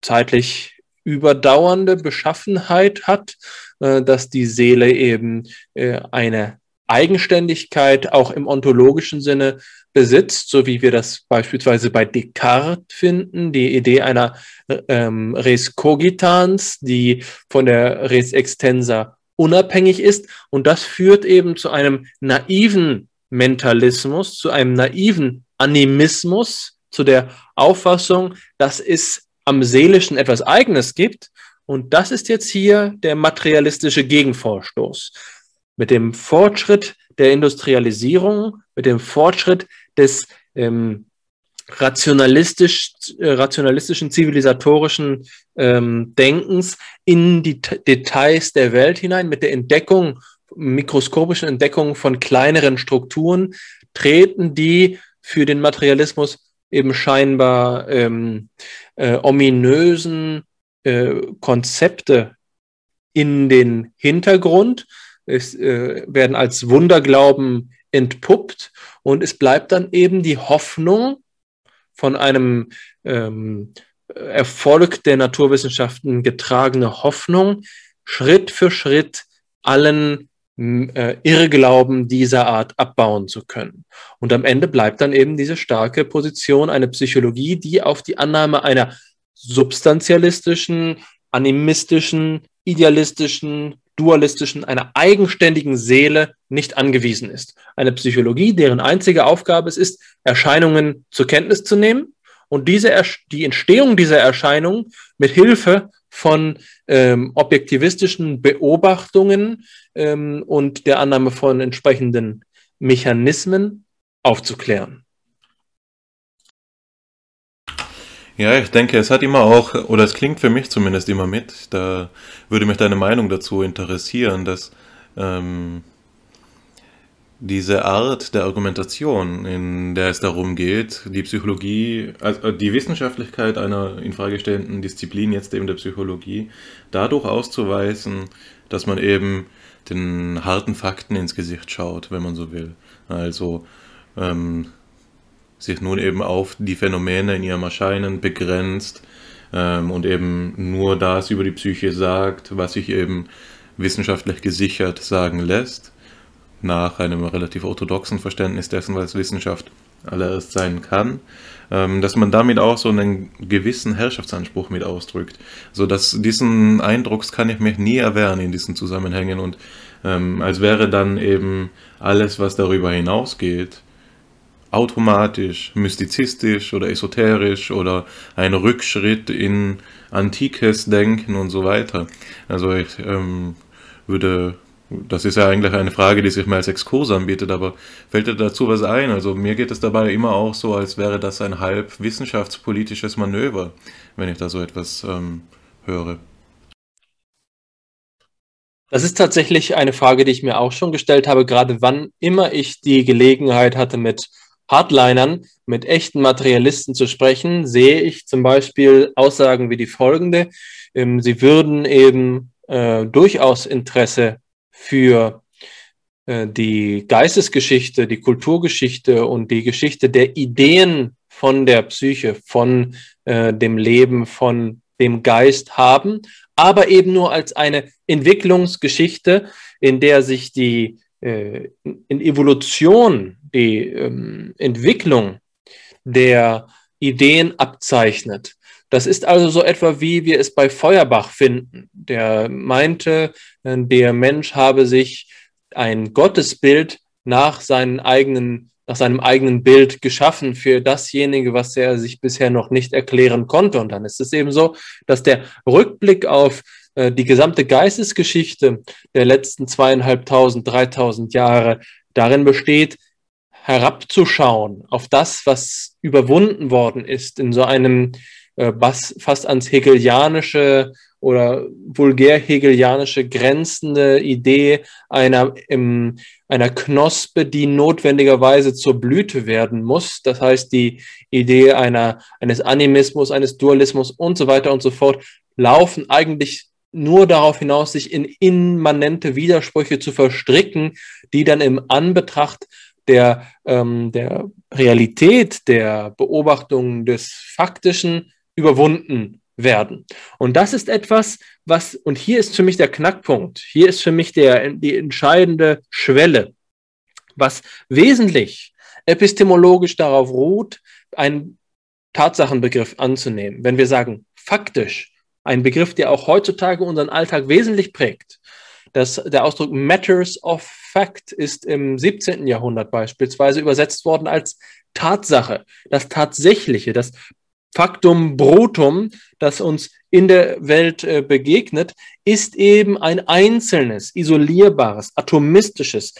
zeitlich überdauernde Beschaffenheit hat, äh, dass die Seele eben äh, eine Eigenständigkeit auch im ontologischen Sinne besitzt, so wie wir das beispielsweise bei Descartes finden, die Idee einer ähm, Res cogitans, die von der Res extensa unabhängig ist. Und das führt eben zu einem naiven Mentalismus, zu einem naiven Animismus, zu der Auffassung, dass es am Seelischen etwas Eigenes gibt. Und das ist jetzt hier der materialistische Gegenvorstoß. Mit dem Fortschritt der Industrialisierung, mit dem Fortschritt des ähm, rationalistisch, äh, rationalistischen, zivilisatorischen ähm, Denkens in die T Details der Welt hinein, mit der Entdeckung, mikroskopischen Entdeckung von kleineren Strukturen, treten die für den Materialismus eben scheinbar ähm, äh, ominösen äh, Konzepte in den Hintergrund, es äh, werden als Wunderglauben entpuppt und es bleibt dann eben die Hoffnung von einem ähm, Erfolg der Naturwissenschaften getragene Hoffnung, Schritt für Schritt allen äh, Irrglauben dieser Art abbauen zu können. Und am Ende bleibt dann eben diese starke Position, eine Psychologie, die auf die Annahme einer substantialistischen, animistischen, idealistischen, dualistischen, einer eigenständigen Seele nicht angewiesen ist. Eine Psychologie, deren einzige Aufgabe es ist, Erscheinungen zur Kenntnis zu nehmen und diese, die Entstehung dieser Erscheinungen mit Hilfe von ähm, objektivistischen Beobachtungen ähm, und der Annahme von entsprechenden Mechanismen aufzuklären. Ja, ich denke, es hat immer auch, oder es klingt für mich zumindest immer mit, da würde mich deine Meinung dazu interessieren, dass ähm, diese Art der Argumentation, in der es darum geht, die Psychologie, also die Wissenschaftlichkeit einer in Frage stellenden Disziplin, jetzt eben der Psychologie, dadurch auszuweisen, dass man eben den harten Fakten ins Gesicht schaut, wenn man so will. Also ähm, sich nun eben auf die Phänomene in ihrem Erscheinen begrenzt ähm, und eben nur das über die Psyche sagt, was sich eben wissenschaftlich gesichert sagen lässt, nach einem relativ orthodoxen Verständnis dessen, was Wissenschaft allererst sein kann, ähm, dass man damit auch so einen gewissen Herrschaftsanspruch mit ausdrückt. So dass diesen Eindrucks kann ich mich nie erwehren in diesen Zusammenhängen und ähm, als wäre dann eben alles, was darüber hinausgeht, automatisch mystizistisch oder esoterisch oder ein Rückschritt in antikes Denken und so weiter. Also ich ähm, würde, das ist ja eigentlich eine Frage, die sich mir als Exkurs anbietet, aber fällt dir dazu was ein? Also mir geht es dabei immer auch so, als wäre das ein halb wissenschaftspolitisches Manöver, wenn ich da so etwas ähm, höre. Das ist tatsächlich eine Frage, die ich mir auch schon gestellt habe, gerade wann immer ich die Gelegenheit hatte, mit Hardlinern, mit echten Materialisten zu sprechen, sehe ich zum Beispiel Aussagen wie die folgende. Ähm, sie würden eben äh, durchaus Interesse für äh, die Geistesgeschichte, die Kulturgeschichte und die Geschichte der Ideen von der Psyche, von äh, dem Leben, von dem Geist haben, aber eben nur als eine Entwicklungsgeschichte, in der sich die äh, in Evolution, die ähm, Entwicklung der Ideen abzeichnet. Das ist also so etwa, wie wir es bei Feuerbach finden. Der meinte, äh, der Mensch habe sich ein Gottesbild nach seinen eigenen nach seinem eigenen Bild geschaffen für dasjenige, was er sich bisher noch nicht erklären konnte. Und dann ist es eben so, dass der Rückblick auf die gesamte Geistesgeschichte der letzten zweieinhalbtausend, dreitausend Jahre darin besteht, herabzuschauen auf das, was überwunden worden ist, in so einem äh, fast ans Hegelianische oder vulgär hegelianische grenzende Idee einer, im, einer Knospe, die notwendigerweise zur Blüte werden muss. Das heißt, die Idee einer, eines Animismus, eines Dualismus und so weiter und so fort laufen eigentlich nur darauf hinaus, sich in immanente Widersprüche zu verstricken, die dann im Anbetracht der, ähm, der Realität, der Beobachtung des Faktischen überwunden werden. Und das ist etwas, was, und hier ist für mich der Knackpunkt, hier ist für mich der, die entscheidende Schwelle, was wesentlich epistemologisch darauf ruht, einen Tatsachenbegriff anzunehmen. Wenn wir sagen, faktisch, ein Begriff, der auch heutzutage unseren Alltag wesentlich prägt. Das, der Ausdruck Matters of Fact ist im 17. Jahrhundert beispielsweise übersetzt worden als Tatsache, das Tatsächliche, das Faktum Brutum, das uns in der Welt äh, begegnet, ist eben ein einzelnes, isolierbares, atomistisches,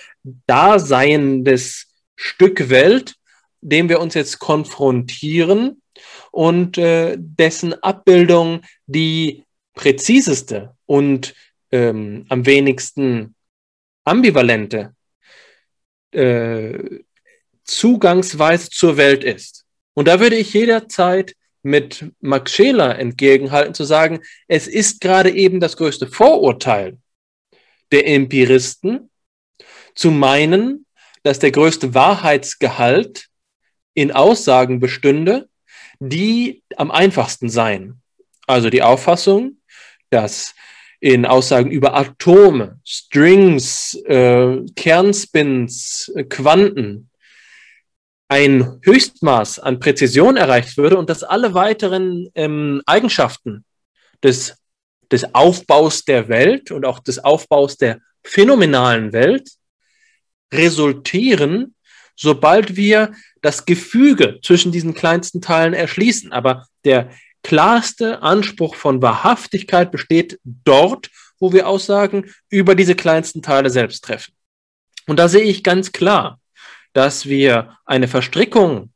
daseiendes Stück Welt, dem wir uns jetzt konfrontieren und äh, dessen Abbildung die präziseste und ähm, am wenigsten ambivalente äh, Zugangsweise zur Welt ist. Und da würde ich jederzeit mit Max Scheler entgegenhalten, zu sagen, es ist gerade eben das größte Vorurteil der Empiristen, zu meinen, dass der größte Wahrheitsgehalt in Aussagen bestünde, die am einfachsten seien. Also die Auffassung, dass in Aussagen über Atome, Strings, äh, Kernspins, äh, Quanten ein Höchstmaß an Präzision erreicht würde und dass alle weiteren ähm, Eigenschaften des, des Aufbaus der Welt und auch des Aufbaus der phänomenalen Welt resultieren, sobald wir das Gefüge zwischen diesen kleinsten Teilen erschließen. Aber der klarste Anspruch von Wahrhaftigkeit besteht dort, wo wir Aussagen über diese kleinsten Teile selbst treffen. Und da sehe ich ganz klar, dass wir eine Verstrickung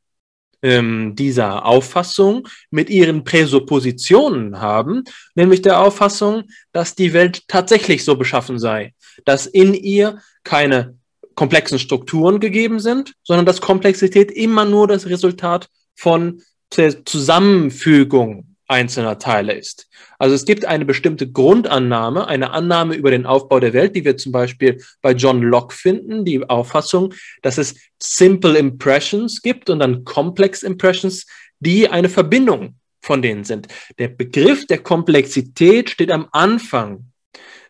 ähm, dieser Auffassung mit ihren Präsuppositionen haben, nämlich der Auffassung, dass die Welt tatsächlich so beschaffen sei, dass in ihr keine komplexen Strukturen gegeben sind, sondern dass Komplexität immer nur das Resultat von Zusammenfügung einzelner Teile ist. Also es gibt eine bestimmte Grundannahme, eine Annahme über den Aufbau der Welt, die wir zum Beispiel bei John Locke finden, die Auffassung, dass es Simple Impressions gibt und dann Complex Impressions, die eine Verbindung von denen sind. Der Begriff der Komplexität steht am Anfang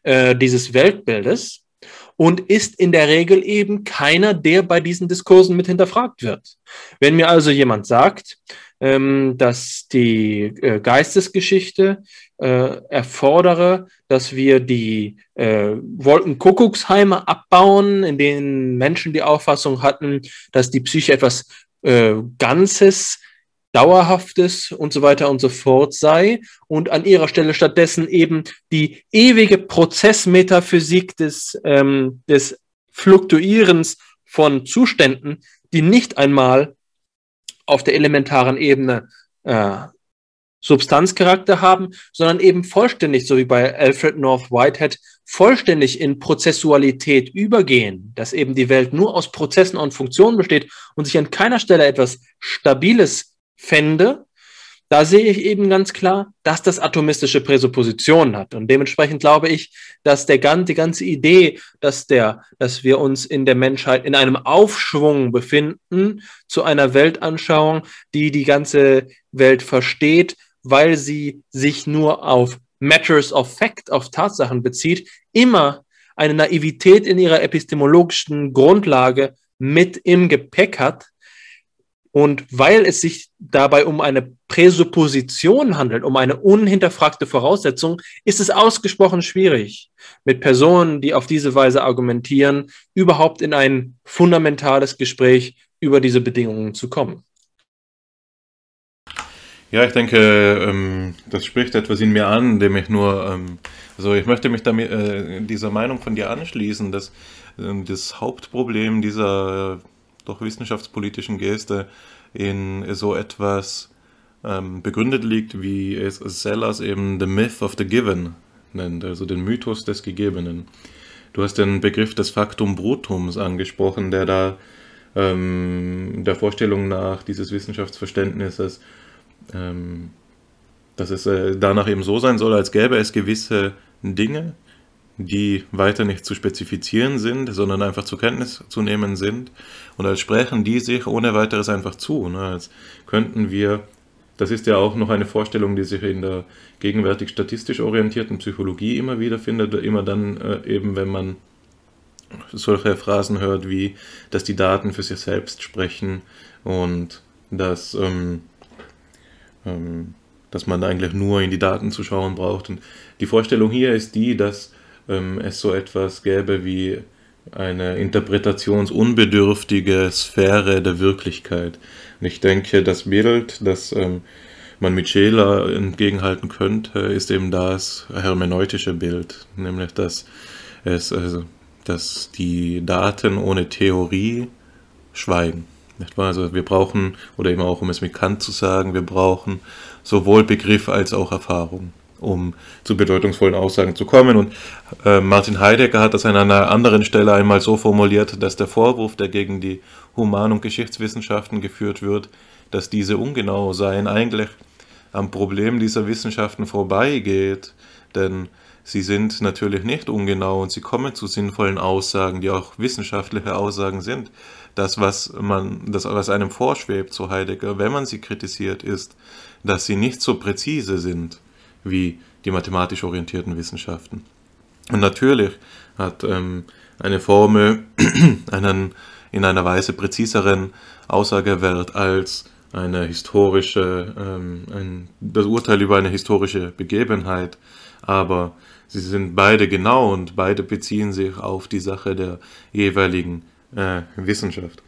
äh, dieses Weltbildes und ist in der Regel eben keiner, der bei diesen Diskursen mit hinterfragt wird. Wenn mir also jemand sagt, ähm, dass die äh, Geistesgeschichte äh, erfordere, dass wir die äh, Wolkenkuckucksheime abbauen, in denen Menschen die Auffassung hatten, dass die Psyche etwas Ganzes, Dauerhaftes und so weiter und so fort sei und an ihrer Stelle stattdessen eben die ewige Prozessmetaphysik des, ähm, des Fluktuierens von Zuständen, die nicht einmal auf der elementaren Ebene äh, Substanzcharakter haben, sondern eben vollständig, so wie bei Alfred North Whitehead, vollständig in Prozessualität übergehen, dass eben die Welt nur aus Prozessen und Funktionen besteht und sich an keiner Stelle etwas Stabiles fände, da sehe ich eben ganz klar, dass das atomistische Präsuppositionen hat. Und dementsprechend glaube ich, dass der, die ganze Idee, dass, der, dass wir uns in der Menschheit in einem Aufschwung befinden zu einer Weltanschauung, die die ganze Welt versteht, weil sie sich nur auf Matters of Fact, auf Tatsachen bezieht, immer eine Naivität in ihrer epistemologischen Grundlage mit im Gepäck hat. Und weil es sich dabei um eine Präsupposition handelt, um eine unhinterfragte Voraussetzung, ist es ausgesprochen schwierig, mit Personen, die auf diese Weise argumentieren, überhaupt in ein fundamentales Gespräch über diese Bedingungen zu kommen. Ja, ich denke, ähm, das spricht etwas in mir an, dem ich nur, ähm, also ich möchte mich damit, äh, dieser Meinung von dir anschließen, dass äh, das Hauptproblem dieser doch wissenschaftspolitischen Geste in so etwas ähm, begründet liegt, wie es Sellers eben The Myth of the Given nennt, also den Mythos des Gegebenen. Du hast den Begriff des Faktum Brutums angesprochen, der da ähm, der Vorstellung nach dieses Wissenschaftsverständnisses ähm, dass es äh, danach eben so sein soll, als gäbe es gewisse Dinge, die weiter nicht zu spezifizieren sind, sondern einfach zur Kenntnis zu nehmen sind. Und als sprechen die sich ohne weiteres einfach zu. Ne? Als könnten wir, das ist ja auch noch eine Vorstellung, die sich in der gegenwärtig statistisch orientierten Psychologie immer wieder findet, immer dann äh, eben, wenn man solche Phrasen hört wie, dass die Daten für sich selbst sprechen und dass ähm, ähm, dass man eigentlich nur in die Daten zu schauen braucht. Und die Vorstellung hier ist die, dass ähm, es so etwas gäbe wie eine interpretationsunbedürftige Sphäre der Wirklichkeit. Und ich denke, das Bild, das ähm, man mit Scheler entgegenhalten könnte, ist eben das hermeneutische Bild, nämlich dass es also dass die Daten ohne Theorie schweigen. Also wir brauchen, oder eben auch um es mit Kant zu sagen, wir brauchen sowohl Begriff als auch Erfahrung, um zu bedeutungsvollen Aussagen zu kommen. Und äh, Martin Heidegger hat das an einer anderen Stelle einmal so formuliert, dass der Vorwurf, der gegen die Human- und Geschichtswissenschaften geführt wird, dass diese ungenau seien, eigentlich am Problem dieser Wissenschaften vorbeigeht. Denn sie sind natürlich nicht ungenau und sie kommen zu sinnvollen Aussagen, die auch wissenschaftliche Aussagen sind das, was man, das, was einem vorschwebt, so Heidegger, wenn man sie kritisiert, ist, dass sie nicht so präzise sind wie die mathematisch orientierten Wissenschaften. Und natürlich hat ähm, eine Formel einen in einer Weise präziseren Aussagewert als eine historische, ähm, ein, das Urteil über eine historische Begebenheit, aber sie sind beide genau und beide beziehen sich auf die Sache der jeweiligen äh, Wissenschaft.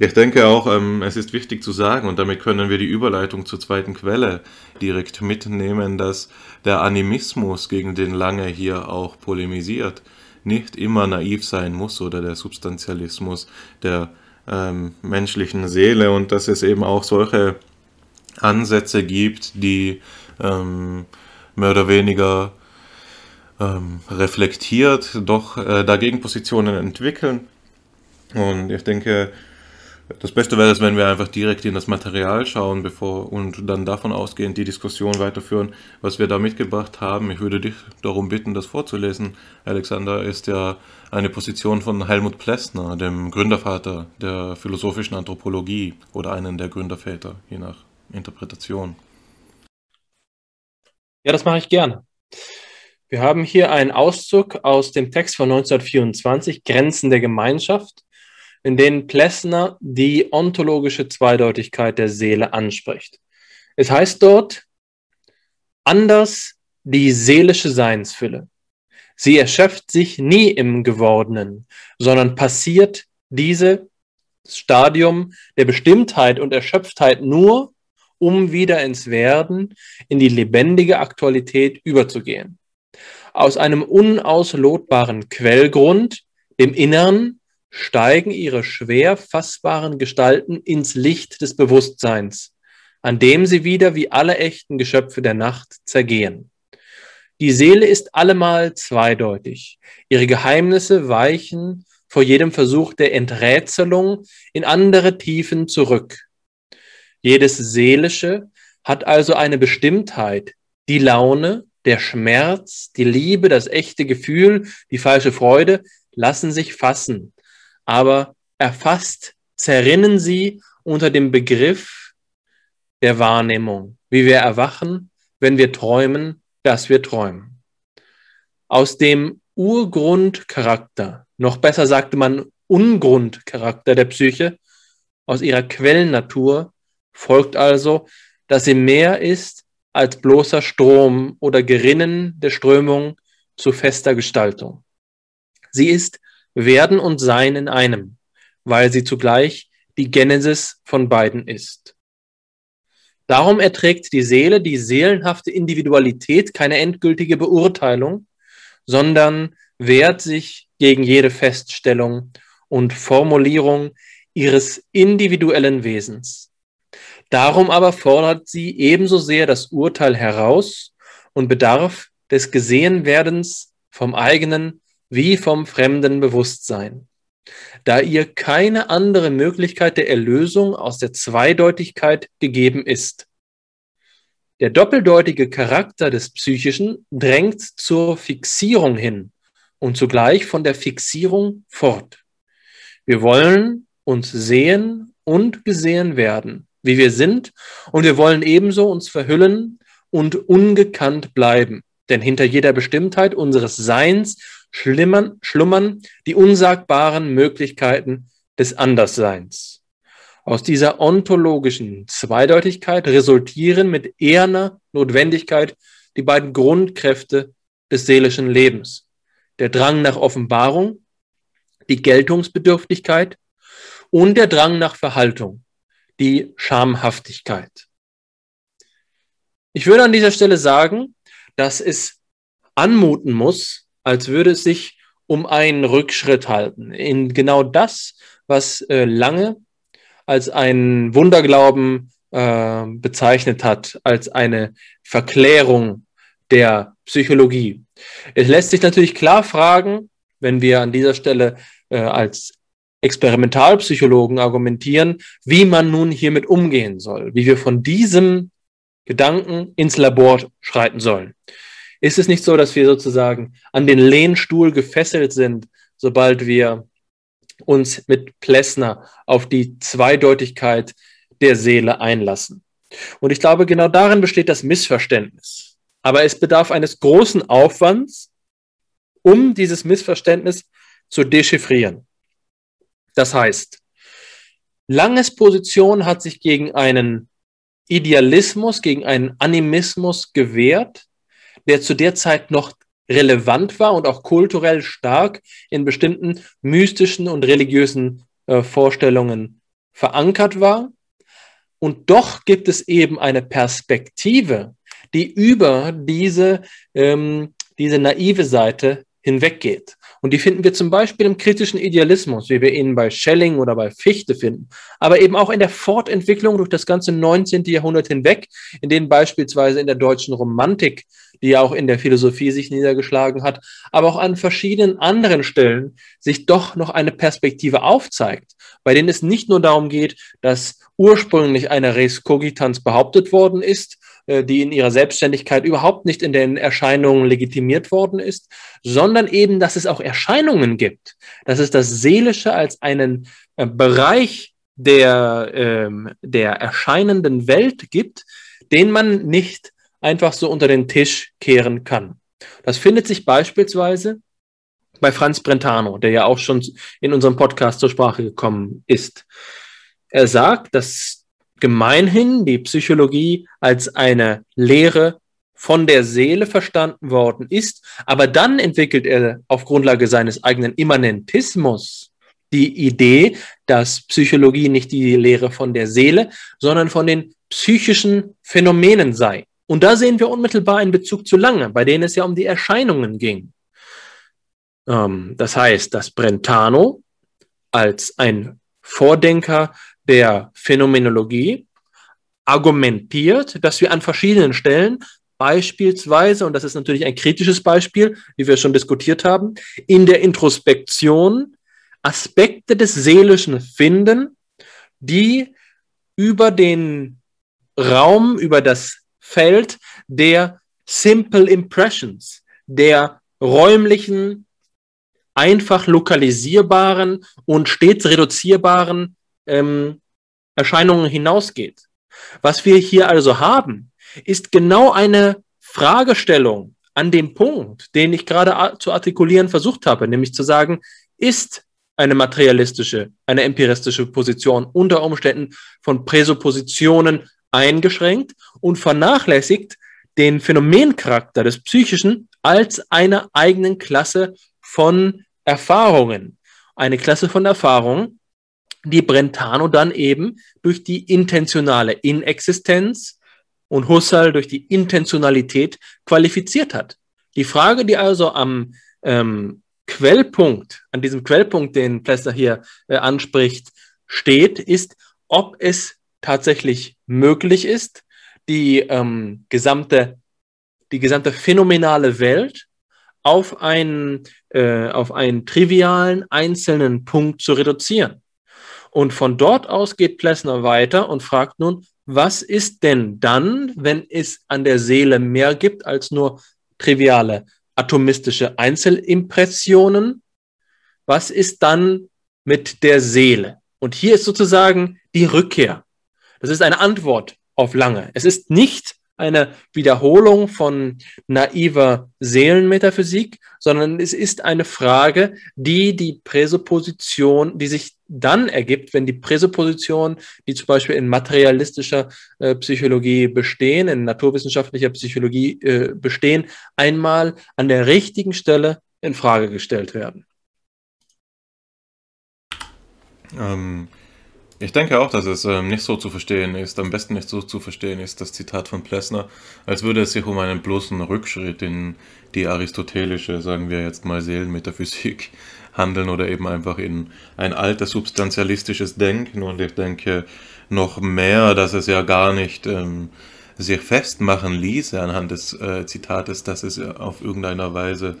Ich denke auch, ähm, es ist wichtig zu sagen, und damit können wir die Überleitung zur zweiten Quelle direkt mitnehmen, dass der Animismus, gegen den Lange hier auch polemisiert, nicht immer naiv sein muss oder der Substantialismus der ähm, menschlichen Seele und dass es eben auch solche Ansätze gibt, die ähm, mehr oder weniger ähm, reflektiert doch äh, dagegen Positionen entwickeln. Und ich denke, das Beste wäre es, wenn wir einfach direkt in das Material schauen, bevor und dann davon ausgehend die Diskussion weiterführen, was wir da mitgebracht haben. Ich würde dich darum bitten, das vorzulesen. Alexander ist ja eine Position von Helmut Plessner, dem Gründervater der philosophischen Anthropologie oder einen der Gründerväter, je nach Interpretation. Ja, das mache ich gerne. Wir haben hier einen Auszug aus dem Text von 1924, Grenzen der Gemeinschaft in denen Plessner die ontologische Zweideutigkeit der Seele anspricht. Es heißt dort, anders die seelische Seinsfülle. Sie erschöpft sich nie im Gewordenen, sondern passiert dieses Stadium der Bestimmtheit und Erschöpftheit nur, um wieder ins Werden, in die lebendige Aktualität überzugehen. Aus einem unauslotbaren Quellgrund, dem Innern, steigen ihre schwer fassbaren Gestalten ins Licht des Bewusstseins, an dem sie wieder wie alle echten Geschöpfe der Nacht zergehen. Die Seele ist allemal zweideutig. Ihre Geheimnisse weichen vor jedem Versuch der Enträtselung in andere Tiefen zurück. Jedes Seelische hat also eine Bestimmtheit, die Laune, der Schmerz, die Liebe, das echte Gefühl, die falsche Freude lassen sich fassen, aber erfasst zerrinnen sie unter dem Begriff der Wahrnehmung, wie wir erwachen, wenn wir träumen dass wir träumen. Aus dem Urgrundcharakter, noch besser sagte man Ungrundcharakter der Psyche, aus ihrer Quellennatur, folgt also, dass sie mehr ist als bloßer Strom oder Gerinnen der Strömung zu fester Gestaltung. Sie ist Werden und Sein in einem, weil sie zugleich die Genesis von beiden ist. Darum erträgt die Seele die seelenhafte Individualität keine endgültige Beurteilung, sondern wehrt sich gegen jede Feststellung und Formulierung ihres individuellen Wesens. Darum aber fordert sie ebenso sehr das Urteil heraus und bedarf des Gesehenwerdens vom eigenen wie vom fremden Bewusstsein, da ihr keine andere Möglichkeit der Erlösung aus der Zweideutigkeit gegeben ist. Der doppeldeutige Charakter des Psychischen drängt zur Fixierung hin und zugleich von der Fixierung fort. Wir wollen uns sehen und gesehen werden, wie wir sind, und wir wollen ebenso uns verhüllen und ungekannt bleiben. Denn hinter jeder Bestimmtheit unseres Seins schlummern, schlummern die unsagbaren Möglichkeiten des Andersseins. Aus dieser ontologischen Zweideutigkeit resultieren mit eherner Notwendigkeit die beiden Grundkräfte des seelischen Lebens. Der Drang nach Offenbarung, die Geltungsbedürftigkeit und der Drang nach Verhaltung, die Schamhaftigkeit. Ich würde an dieser Stelle sagen, dass es anmuten muss, als würde es sich um einen Rückschritt halten in genau das, was äh, lange als einen Wunderglauben äh, bezeichnet hat, als eine Verklärung der Psychologie. Es lässt sich natürlich klar fragen, wenn wir an dieser Stelle äh, als Experimentalpsychologen argumentieren, wie man nun hiermit umgehen soll, wie wir von diesem Gedanken ins Labor schreiten sollen. Ist es nicht so, dass wir sozusagen an den Lehnstuhl gefesselt sind, sobald wir uns mit Plessner auf die Zweideutigkeit der Seele einlassen? Und ich glaube, genau darin besteht das Missverständnis. Aber es bedarf eines großen Aufwands, um dieses Missverständnis zu dechiffrieren. Das heißt, Langes Position hat sich gegen einen Idealismus, gegen einen Animismus gewehrt, der zu der Zeit noch relevant war und auch kulturell stark in bestimmten mystischen und religiösen äh, Vorstellungen verankert war. Und doch gibt es eben eine Perspektive, die über diese, ähm, diese naive Seite hinweggeht. Und die finden wir zum Beispiel im kritischen Idealismus, wie wir ihn bei Schelling oder bei Fichte finden, aber eben auch in der Fortentwicklung durch das ganze 19. Jahrhundert hinweg, in denen beispielsweise in der deutschen Romantik, die ja auch in der Philosophie sich niedergeschlagen hat, aber auch an verschiedenen anderen Stellen sich doch noch eine Perspektive aufzeigt, bei denen es nicht nur darum geht, dass ursprünglich eine Res Cogitans behauptet worden ist, äh, die in ihrer Selbstständigkeit überhaupt nicht in den Erscheinungen legitimiert worden ist, sondern eben, dass es auch Erscheinungen gibt, dass es das Seelische als einen äh, Bereich der, ähm, der erscheinenden Welt gibt, den man nicht einfach so unter den Tisch kehren kann. Das findet sich beispielsweise bei Franz Brentano, der ja auch schon in unserem Podcast zur Sprache gekommen ist. Er sagt, dass gemeinhin die Psychologie als eine Lehre von der Seele verstanden worden ist, aber dann entwickelt er auf Grundlage seines eigenen Immanentismus die Idee, dass Psychologie nicht die Lehre von der Seele, sondern von den psychischen Phänomenen sei. Und da sehen wir unmittelbar einen Bezug zu Lange, bei denen es ja um die Erscheinungen ging. Ähm, das heißt, dass Brentano als ein Vordenker der Phänomenologie argumentiert, dass wir an verschiedenen Stellen beispielsweise, und das ist natürlich ein kritisches Beispiel, wie wir schon diskutiert haben, in der Introspektion Aspekte des Seelischen finden, die über den Raum, über das Feld der Simple Impressions, der räumlichen, einfach lokalisierbaren und stets reduzierbaren ähm, Erscheinungen hinausgeht. Was wir hier also haben, ist genau eine Fragestellung an dem Punkt, den ich gerade zu artikulieren versucht habe, nämlich zu sagen, ist eine materialistische, eine empiristische Position unter Umständen von Präsuppositionen eingeschränkt und vernachlässigt den Phänomencharakter des Psychischen als einer eigenen Klasse von Erfahrungen. Eine Klasse von Erfahrungen, die Brentano dann eben durch die intentionale Inexistenz und Husserl durch die Intentionalität qualifiziert hat. Die Frage, die also am ähm, Quellpunkt, an diesem Quellpunkt, den Plessner hier äh, anspricht, steht, ist, ob es tatsächlich möglich ist, die ähm, gesamte, die gesamte phänomenale Welt auf einen, äh, auf einen trivialen einzelnen Punkt zu reduzieren. Und von dort aus geht Plessner weiter und fragt nun, was ist denn dann, wenn es an der Seele mehr gibt als nur triviale atomistische Einzelimpressionen? Was ist dann mit der Seele? Und hier ist sozusagen die Rückkehr. Das ist eine Antwort auf lange. Es ist nicht eine Wiederholung von naiver Seelenmetaphysik, sondern es ist eine Frage, die die Präsupposition, die sich dann ergibt, wenn die Präsuppositionen, die zum Beispiel in materialistischer äh, Psychologie bestehen, in naturwissenschaftlicher Psychologie äh, bestehen, einmal an der richtigen Stelle in Frage gestellt werden. Ähm, ich denke auch, dass es ähm, nicht so zu verstehen ist, am besten nicht so zu verstehen ist, das Zitat von Plessner, als würde es sich um einen bloßen Rückschritt in die aristotelische, sagen wir jetzt mal Seelenmetaphysik handeln oder eben einfach in ein altes substantialistisches Denken. Und ich denke noch mehr, dass es ja gar nicht ähm, sich festmachen ließe anhand des äh, Zitates, dass es auf irgendeiner Weise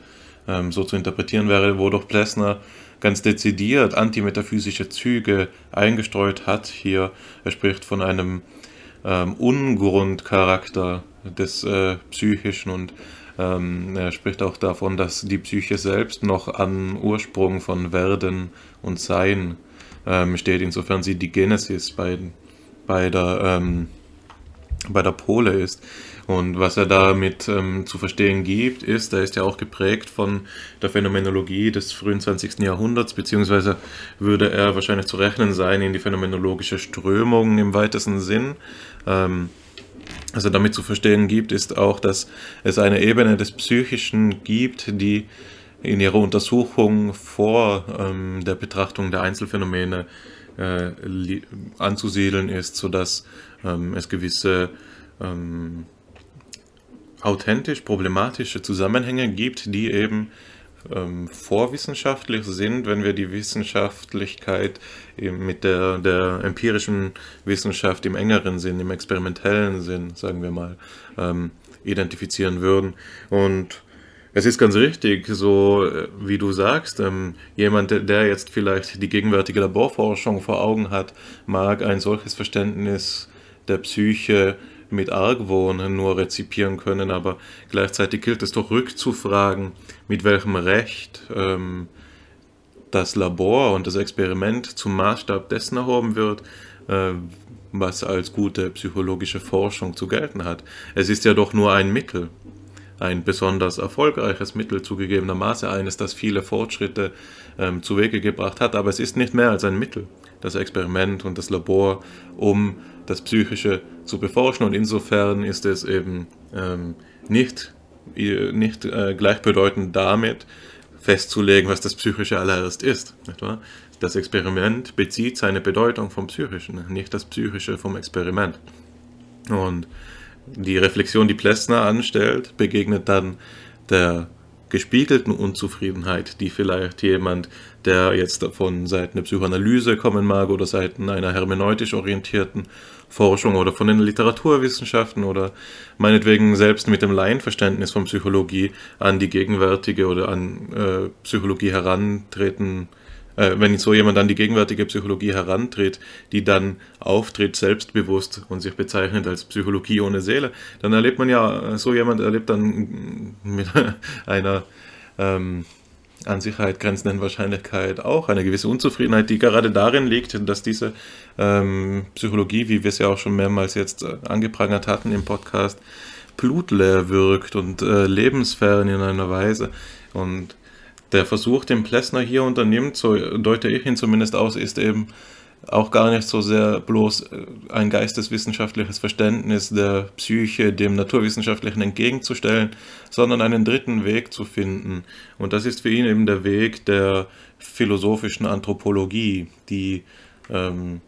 ähm, so zu interpretieren wäre, wo doch Plessner ganz dezidiert antimetaphysische Züge eingestreut hat. Hier, er spricht von einem ähm, Ungrundcharakter des äh, Psychischen und ähm, er spricht auch davon, dass die Psyche selbst noch an Ursprung von Werden und Sein ähm, steht, insofern sie die Genesis bei, bei, der, ähm, bei der Pole ist. Und was er damit ähm, zu verstehen gibt, ist, er ist ja auch geprägt von der Phänomenologie des frühen 20. Jahrhunderts, beziehungsweise würde er wahrscheinlich zu rechnen sein in die phänomenologische Strömung im weitesten Sinn. Ähm, also damit zu verstehen gibt, ist auch, dass es eine Ebene des Psychischen gibt, die in ihrer Untersuchung vor ähm, der Betrachtung der Einzelfänomene äh, anzusiedeln ist, sodass ähm, es gewisse ähm, authentisch problematische Zusammenhänge gibt, die eben ähm, vorwissenschaftlich sind, wenn wir die Wissenschaftlichkeit mit der, der empirischen Wissenschaft im engeren Sinn, im experimentellen Sinn, sagen wir mal, ähm, identifizieren würden. Und es ist ganz richtig, so äh, wie du sagst, ähm, jemand, der jetzt vielleicht die gegenwärtige Laborforschung vor Augen hat, mag ein solches Verständnis der Psyche mit Argwohn nur rezipieren können, aber gleichzeitig gilt es doch rückzufragen, mit welchem Recht ähm, das Labor und das Experiment zum Maßstab dessen erhoben wird, äh, was als gute psychologische Forschung zu gelten hat. Es ist ja doch nur ein Mittel, ein besonders erfolgreiches Mittel zugegebenermaßen, eines, das viele Fortschritte ähm, zu Wege gebracht hat, aber es ist nicht mehr als ein Mittel, das Experiment und das Labor, um das Psychische zu beforschen und insofern ist es eben ähm, nicht, nicht äh, gleichbedeutend damit festzulegen, was das Psychische allererst ist. Das Experiment bezieht seine Bedeutung vom Psychischen, nicht das Psychische vom Experiment. Und die Reflexion, die Plessner anstellt, begegnet dann der gespiegelten Unzufriedenheit, die vielleicht jemand, der jetzt von Seiten der Psychoanalyse kommen mag oder Seiten einer hermeneutisch orientierten Forschung oder von den Literaturwissenschaften oder meinetwegen selbst mit dem Laienverständnis von Psychologie an die gegenwärtige oder an äh, Psychologie herantreten, äh, wenn so jemand an die gegenwärtige Psychologie herantritt, die dann auftritt, selbstbewusst und sich bezeichnet als Psychologie ohne Seele, dann erlebt man ja, so jemand erlebt dann mit einer ähm, an Sicherheit grenzenden Wahrscheinlichkeit auch eine gewisse Unzufriedenheit, die gerade darin liegt, dass diese ähm, Psychologie, wie wir es ja auch schon mehrmals jetzt äh, angeprangert hatten im Podcast, blutleer wirkt und äh, lebensfern in einer Weise. Und der Versuch, den Plessner hier unternimmt, so deute ich ihn zumindest aus, ist eben auch gar nicht so sehr bloß äh, ein geisteswissenschaftliches Verständnis der Psyche dem Naturwissenschaftlichen entgegenzustellen, sondern einen dritten Weg zu finden. Und das ist für ihn eben der Weg der philosophischen Anthropologie, die ähm,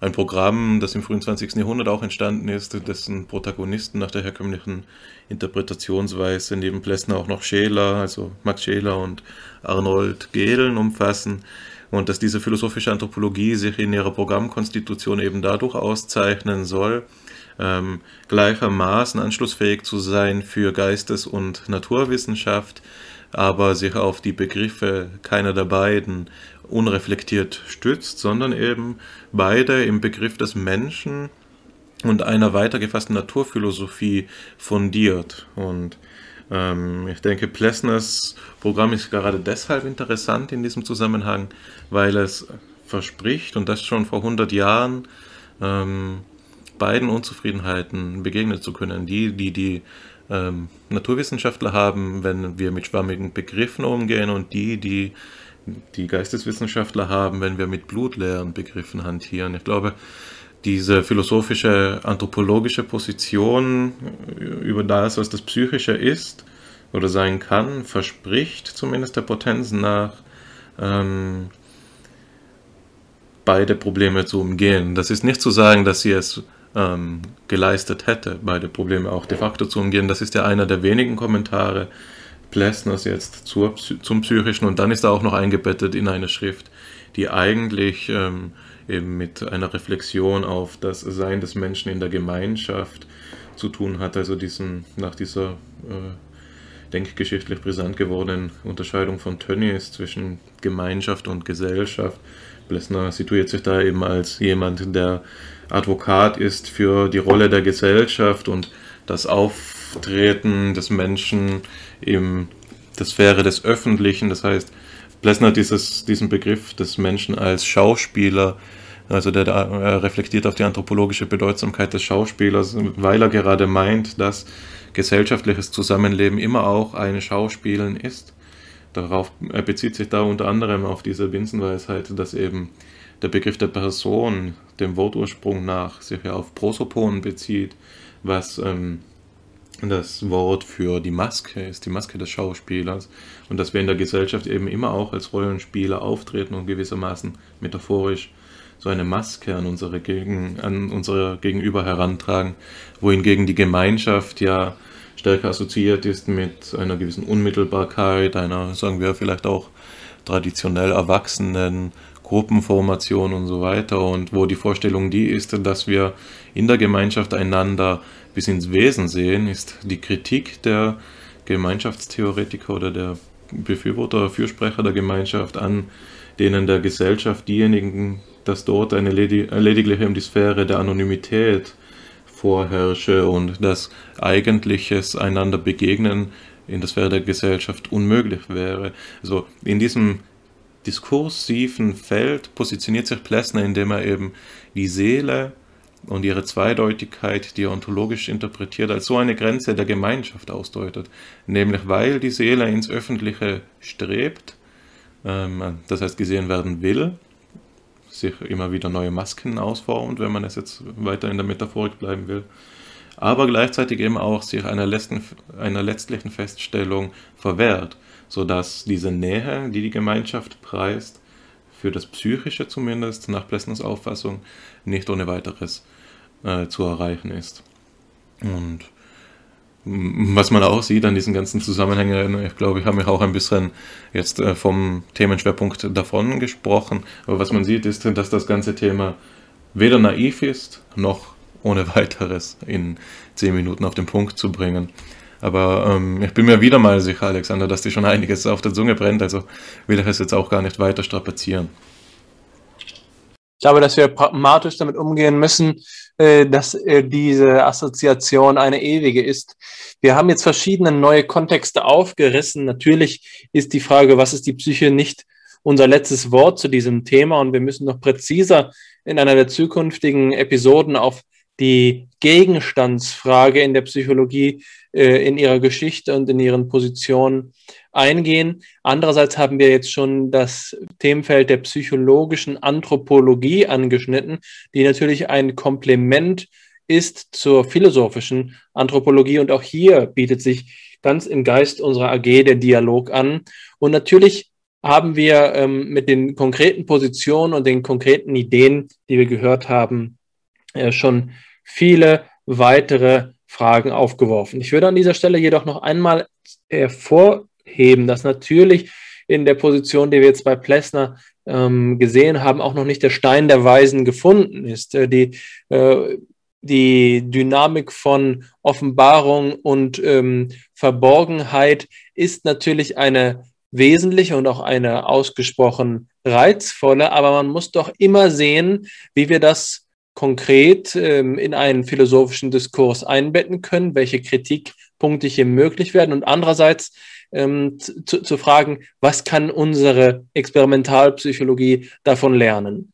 ein Programm, das im frühen 20. Jahrhundert auch entstanden ist, dessen Protagonisten nach der herkömmlichen Interpretationsweise neben Plessner auch noch Scheler, also Max Scheler und Arnold Gehlen umfassen. Und dass diese philosophische Anthropologie sich in ihrer Programmkonstitution eben dadurch auszeichnen soll, ähm, gleichermaßen anschlussfähig zu sein für Geistes- und Naturwissenschaft, aber sich auf die Begriffe keiner der beiden unreflektiert stützt, sondern eben beide im Begriff des Menschen und einer weitergefassten Naturphilosophie fundiert. Und ähm, ich denke, Plessners Programm ist gerade deshalb interessant in diesem Zusammenhang, weil es verspricht, und das schon vor 100 Jahren, ähm, beiden Unzufriedenheiten begegnen zu können. Die, die die ähm, Naturwissenschaftler haben, wenn wir mit schwammigen Begriffen umgehen, und die, die die Geisteswissenschaftler haben, wenn wir mit blutleeren Begriffen hantieren. Ich glaube, diese philosophische, anthropologische Position über das, was das Psychische ist oder sein kann, verspricht zumindest der Potenz nach, ähm, beide Probleme zu umgehen. Das ist nicht zu sagen, dass sie es ähm, geleistet hätte, beide Probleme auch de facto zu umgehen. Das ist ja einer der wenigen Kommentare Plessners jetzt zur, zum Psychischen und dann ist er auch noch eingebettet in eine Schrift, die eigentlich ähm, eben mit einer Reflexion auf das Sein des Menschen in der Gemeinschaft zu tun hat, also diesen, nach dieser äh, denkgeschichtlich brisant gewordenen Unterscheidung von Tönnies zwischen Gemeinschaft und Gesellschaft. Blessner situiert sich da eben als jemand, der Advokat ist für die Rolle der Gesellschaft und das Auftreten des Menschen in der Sphäre des Öffentlichen. Das heißt, Blessner hat dieses, diesen Begriff des Menschen als Schauspieler also der da, reflektiert auf die anthropologische Bedeutsamkeit des Schauspielers, weil er gerade meint, dass gesellschaftliches Zusammenleben immer auch ein Schauspielen ist. Darauf er bezieht sich da unter anderem auf diese Binsenweisheit, dass eben der Begriff der Person dem Wortursprung nach sich ja auf Prosopon bezieht, was ähm, das Wort für die Maske ist, die Maske des Schauspielers. Und dass wir in der Gesellschaft eben immer auch als Rollenspieler auftreten und gewissermaßen metaphorisch so eine Maske an unsere, Gegen, an unsere Gegenüber herantragen, wohingegen die Gemeinschaft ja stärker assoziiert ist mit einer gewissen Unmittelbarkeit, einer, sagen wir, vielleicht auch traditionell erwachsenen Gruppenformation und so weiter und wo die Vorstellung die ist, dass wir in der Gemeinschaft einander bis ins Wesen sehen, ist die Kritik der Gemeinschaftstheoretiker oder der Befürworter, Fürsprecher der Gemeinschaft an denen der Gesellschaft diejenigen dass dort eine ledig lediglich die Sphäre der Anonymität vorherrsche und dass eigentliches einander begegnen in der Sphäre der Gesellschaft unmöglich wäre. Also in diesem diskursiven Feld positioniert sich Plessner, indem er eben die Seele und ihre Zweideutigkeit, die ontologisch interpretiert, als so eine Grenze der Gemeinschaft ausdeutet. Nämlich weil die Seele ins Öffentliche strebt, ähm, das heißt gesehen werden will, sich immer wieder neue Masken ausformt, wenn man es jetzt weiter in der Metaphorik bleiben will, aber gleichzeitig eben auch sich einer, letzten, einer letztlichen Feststellung verwehrt, sodass diese Nähe, die die Gemeinschaft preist, für das Psychische zumindest, nach Plessners Auffassung, nicht ohne weiteres äh, zu erreichen ist. Und was man auch sieht an diesen ganzen Zusammenhängen, ich glaube, ich habe mich auch ein bisschen jetzt äh, vom Themenschwerpunkt davon gesprochen, aber was man sieht, ist, dass das ganze Thema weder naiv ist, noch ohne weiteres in zehn Minuten auf den Punkt zu bringen. Aber ähm, ich bin mir wieder mal sicher, Alexander, dass dir schon einiges auf der Zunge brennt, also will ich es jetzt auch gar nicht weiter strapazieren. Ich glaube, dass wir pragmatisch damit umgehen müssen, äh, dass äh, diese Assoziation eine ewige ist. Wir haben jetzt verschiedene neue Kontexte aufgerissen. Natürlich ist die Frage, was ist die Psyche, nicht unser letztes Wort zu diesem Thema und wir müssen noch präziser in einer der zukünftigen Episoden auf die Gegenstandsfrage in der Psychologie äh, in ihrer Geschichte und in ihren Positionen eingehen. Andererseits haben wir jetzt schon das Themenfeld der psychologischen Anthropologie angeschnitten, die natürlich ein Komplement ist zur philosophischen Anthropologie. Und auch hier bietet sich ganz im Geist unserer AG der Dialog an. Und natürlich haben wir ähm, mit den konkreten Positionen und den konkreten Ideen, die wir gehört haben, äh, schon viele weitere Fragen aufgeworfen. Ich würde an dieser Stelle jedoch noch einmal hervorheben, dass natürlich in der Position, die wir jetzt bei Plessner ähm, gesehen haben, auch noch nicht der Stein der Weisen gefunden ist. Äh, die, äh, die Dynamik von Offenbarung und ähm, Verborgenheit ist natürlich eine wesentliche und auch eine ausgesprochen reizvolle, aber man muss doch immer sehen, wie wir das konkret ähm, in einen philosophischen Diskurs einbetten können, welche Kritikpunkte hier möglich werden. Und andererseits ähm, zu, zu fragen, was kann unsere Experimentalpsychologie davon lernen?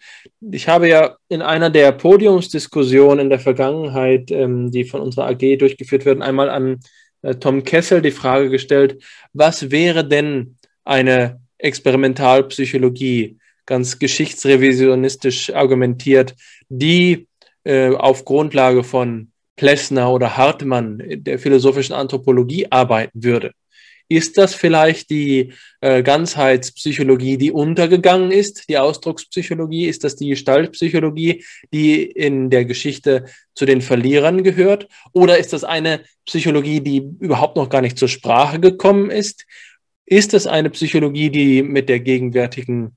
Ich habe ja in einer der Podiumsdiskussionen in der Vergangenheit, ähm, die von unserer AG durchgeführt werden, einmal an äh, Tom Kessel die Frage gestellt, was wäre denn eine Experimentalpsychologie? ganz geschichtsrevisionistisch argumentiert, die äh, auf Grundlage von Plessner oder Hartmann der philosophischen Anthropologie arbeiten würde. Ist das vielleicht die äh, Ganzheitspsychologie, die untergegangen ist, die Ausdruckspsychologie? Ist das die Gestaltpsychologie, die in der Geschichte zu den Verlierern gehört? Oder ist das eine Psychologie, die überhaupt noch gar nicht zur Sprache gekommen ist? Ist es eine Psychologie, die mit der gegenwärtigen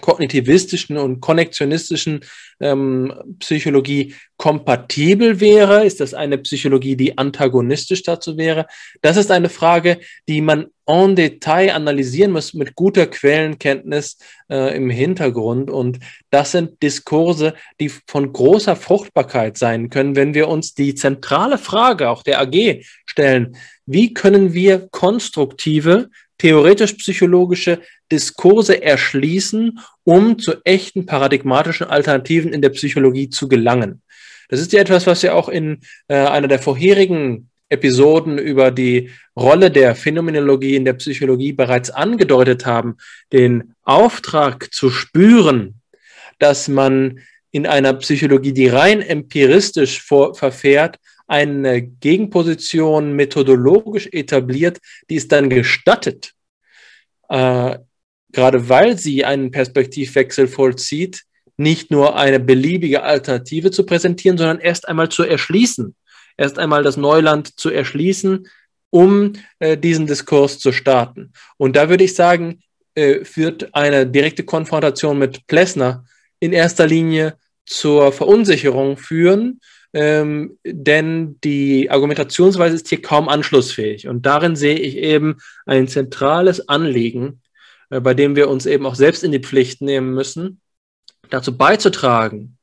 kognitivistischen und konnektionistischen ähm, Psychologie kompatibel wäre? Ist das eine Psychologie, die antagonistisch dazu wäre? Das ist eine Frage, die man en Detail analysieren muss mit guter Quellenkenntnis äh, im Hintergrund. Und das sind Diskurse, die von großer Fruchtbarkeit sein können, wenn wir uns die zentrale Frage auch der AG stellen. Wie können wir konstruktive theoretisch-psychologische Diskurse erschließen, um zu echten paradigmatischen Alternativen in der Psychologie zu gelangen. Das ist ja etwas, was wir auch in äh, einer der vorherigen Episoden über die Rolle der Phänomenologie in der Psychologie bereits angedeutet haben, den Auftrag zu spüren, dass man in einer Psychologie, die rein empiristisch vor, verfährt, eine Gegenposition methodologisch etabliert, die es dann gestattet, äh, gerade weil sie einen Perspektivwechsel vollzieht, nicht nur eine beliebige Alternative zu präsentieren, sondern erst einmal zu erschließen, erst einmal das Neuland zu erschließen, um äh, diesen Diskurs zu starten. Und da würde ich sagen, äh, führt eine direkte Konfrontation mit Plessner in erster Linie zur Verunsicherung führen ähm, denn die Argumentationsweise ist hier kaum anschlussfähig. Und darin sehe ich eben ein zentrales Anliegen, äh, bei dem wir uns eben auch selbst in die Pflicht nehmen müssen, dazu beizutragen,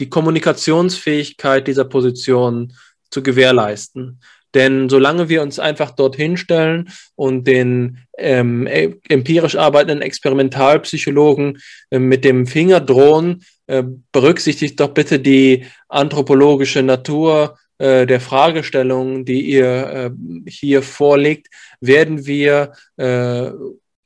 die Kommunikationsfähigkeit dieser Position zu gewährleisten. Denn solange wir uns einfach dorthin stellen und den ähm, e, empirisch arbeitenden Experimentalpsychologen äh, mit dem Finger drohen, äh, berücksichtigt doch bitte die anthropologische Natur äh, der Fragestellungen, die ihr äh, hier vorlegt, werden wir äh,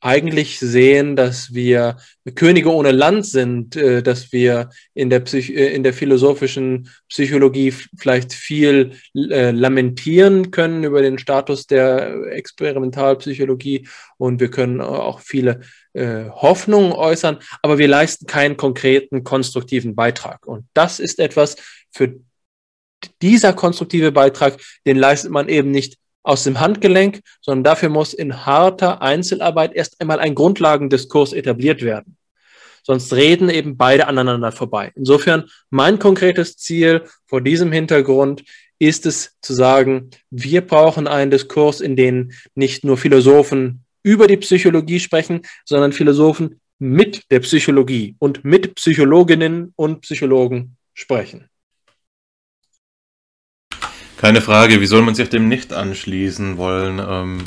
eigentlich sehen, dass wir Könige ohne Land sind, äh, dass wir in der, Psych äh, in der philosophischen Psychologie vielleicht viel äh, lamentieren können über den Status der Experimentalpsychologie und wir können auch viele Hoffnungen äußern, aber wir leisten keinen konkreten konstruktiven Beitrag. Und das ist etwas für dieser konstruktive Beitrag, den leistet man eben nicht aus dem Handgelenk, sondern dafür muss in harter Einzelarbeit erst einmal ein Grundlagendiskurs etabliert werden. Sonst reden eben beide aneinander vorbei. Insofern mein konkretes Ziel vor diesem Hintergrund ist es zu sagen, wir brauchen einen Diskurs, in dem nicht nur Philosophen über die Psychologie sprechen, sondern Philosophen mit der Psychologie und mit Psychologinnen und Psychologen sprechen. Keine Frage, wie soll man sich dem nicht anschließen wollen? Ähm,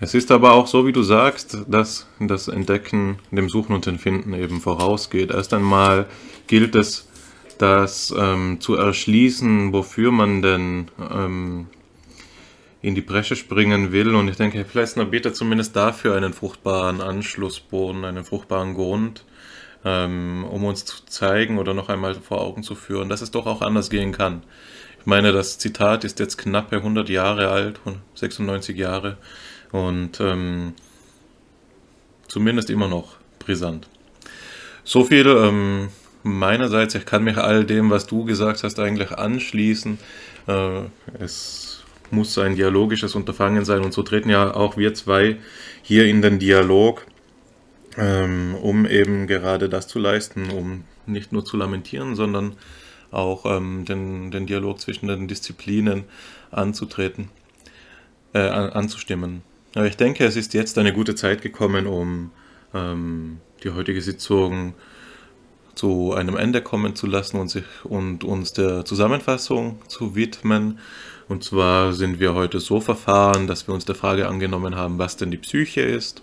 es ist aber auch so, wie du sagst, dass das Entdecken dem Suchen und Empfinden eben vorausgeht. Erst einmal gilt es, das ähm, zu erschließen, wofür man denn ähm, in die Bresche springen will. Und ich denke, Herr Plessner bietet zumindest dafür einen fruchtbaren Anschlussboden, einen fruchtbaren Grund, ähm, um uns zu zeigen oder noch einmal vor Augen zu führen, dass es doch auch anders gehen kann. Ich meine, das Zitat ist jetzt knappe 100 Jahre alt, 96 Jahre und ähm, zumindest immer noch brisant. So viel ähm, meinerseits. Ich kann mich all dem, was du gesagt hast, eigentlich anschließen. Äh, es muss ein dialogisches Unterfangen sein und so treten ja auch wir zwei hier in den Dialog, ähm, um eben gerade das zu leisten, um nicht nur zu lamentieren, sondern auch ähm, den, den Dialog zwischen den Disziplinen anzutreten, äh, anzustimmen. Aber ich denke, es ist jetzt eine gute Zeit gekommen, um ähm, die heutige Sitzung zu einem Ende kommen zu lassen und, sich, und uns der Zusammenfassung zu widmen. Und zwar sind wir heute so verfahren, dass wir uns der Frage angenommen haben, was denn die Psyche ist.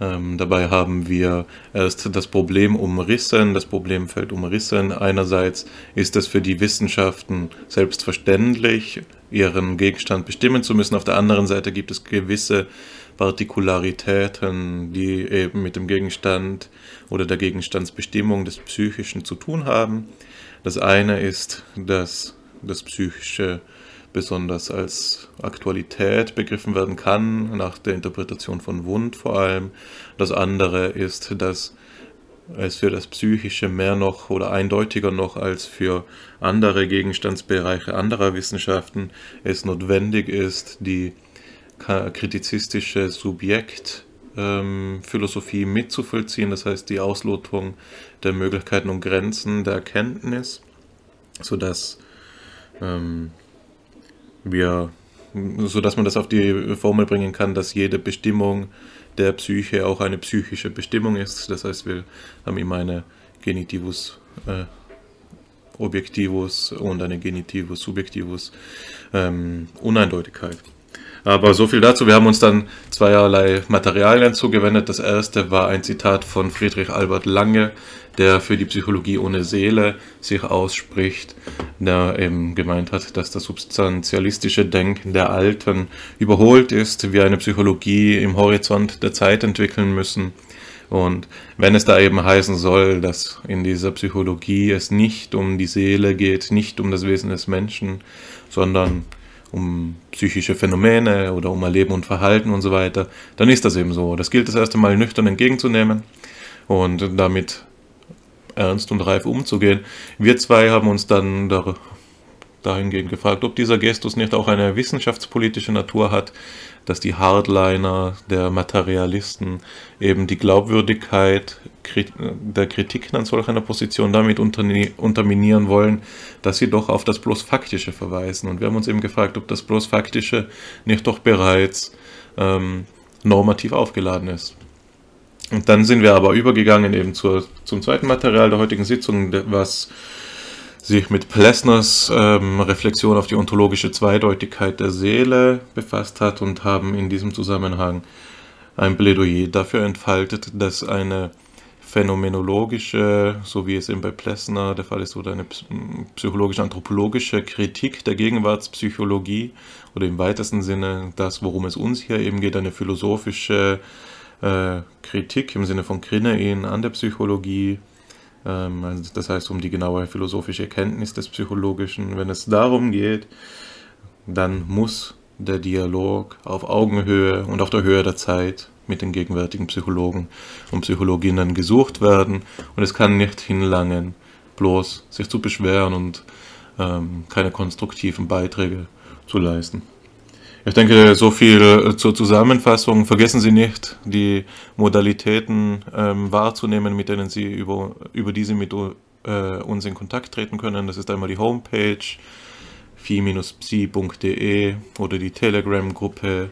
Ähm, dabei haben wir erst das Problem umrissen, das Problemfeld umrissen. Einerseits ist es für die Wissenschaften selbstverständlich, ihren Gegenstand bestimmen zu müssen. Auf der anderen Seite gibt es gewisse Partikularitäten, die eben mit dem Gegenstand oder der Gegenstandsbestimmung des Psychischen zu tun haben. Das eine ist, dass das Psychische besonders als Aktualität begriffen werden kann, nach der Interpretation von Wund vor allem. Das andere ist, dass es für das Psychische mehr noch oder eindeutiger noch als für andere Gegenstandsbereiche anderer Wissenschaften es notwendig ist, die kritizistische Subjektphilosophie ähm, mitzuvollziehen, das heißt die Auslotung der Möglichkeiten und Grenzen der Erkenntnis, sodass ähm, wir, sodass man das auf die Formel bringen kann, dass jede Bestimmung der Psyche auch eine psychische Bestimmung ist. Das heißt, wir haben immer eine Genitivus äh, Objektivus und eine Genitivus Subjektivus ähm, Uneindeutigkeit. Aber so viel dazu. Wir haben uns dann zweierlei Materialien zugewendet. Das erste war ein Zitat von Friedrich Albert Lange, der für die Psychologie ohne Seele sich ausspricht, der eben gemeint hat, dass das substantialistische Denken der Alten überholt ist, wir eine Psychologie im Horizont der Zeit entwickeln müssen. Und wenn es da eben heißen soll, dass in dieser Psychologie es nicht um die Seele geht, nicht um das Wesen des Menschen, sondern um psychische Phänomene oder um Erleben und Verhalten und so weiter, dann ist das eben so. Das gilt das erste Mal nüchtern entgegenzunehmen und damit ernst und reif umzugehen. Wir zwei haben uns dann dahingehend gefragt, ob dieser Gestus nicht auch eine wissenschaftspolitische Natur hat, dass die Hardliner der Materialisten eben die Glaubwürdigkeit der Kritik an solch einer Position damit unterminieren wollen, dass sie doch auf das bloß Faktische verweisen. Und wir haben uns eben gefragt, ob das bloß Faktische nicht doch bereits ähm, normativ aufgeladen ist. Und dann sind wir aber übergegangen eben zur, zum zweiten Material der heutigen Sitzung, was sich mit Plessners ähm, Reflexion auf die ontologische Zweideutigkeit der Seele befasst hat und haben in diesem Zusammenhang ein Plädoyer dafür entfaltet, dass eine phänomenologische, so wie es eben bei Plessner der Fall ist, oder eine psychologisch-anthropologische Kritik der Gegenwartspsychologie oder im weitesten Sinne das, worum es uns hier eben geht, eine philosophische äh, Kritik im Sinne von Krinein an der Psychologie, ähm, also das heißt um die genaue philosophische Erkenntnis des Psychologischen. Wenn es darum geht, dann muss der Dialog auf Augenhöhe und auf der Höhe der Zeit mit den gegenwärtigen Psychologen und Psychologinnen gesucht werden. Und es kann nicht hinlangen, bloß sich zu beschweren und ähm, keine konstruktiven Beiträge zu leisten. Ich denke, so viel äh, zur Zusammenfassung. Vergessen Sie nicht, die Modalitäten ähm, wahrzunehmen, mit denen Sie über, über diese mit äh, uns in Kontakt treten können. Das ist einmal die Homepage phi-psi.de oder die Telegram-Gruppe,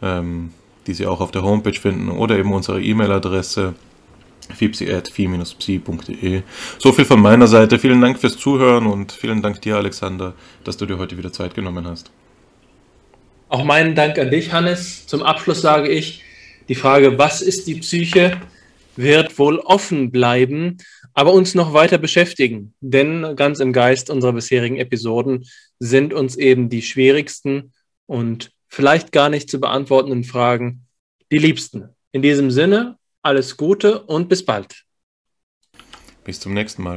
ähm, die Sie auch auf der Homepage finden, oder eben unsere E-Mail-Adresse fipsi.phi-psi.de. So viel von meiner Seite. Vielen Dank fürs Zuhören und vielen Dank dir, Alexander, dass du dir heute wieder Zeit genommen hast. Auch meinen Dank an dich, Hannes. Zum Abschluss sage ich, die Frage, was ist die Psyche, wird wohl offen bleiben. aber uns noch weiter beschäftigen. Denn ganz im Geist unserer bisherigen Episoden sind uns eben die schwierigsten und vielleicht gar nicht zu beantwortenden Fragen die liebsten. In diesem Sinne, alles Gute und bis bald. Bis zum nächsten Mal.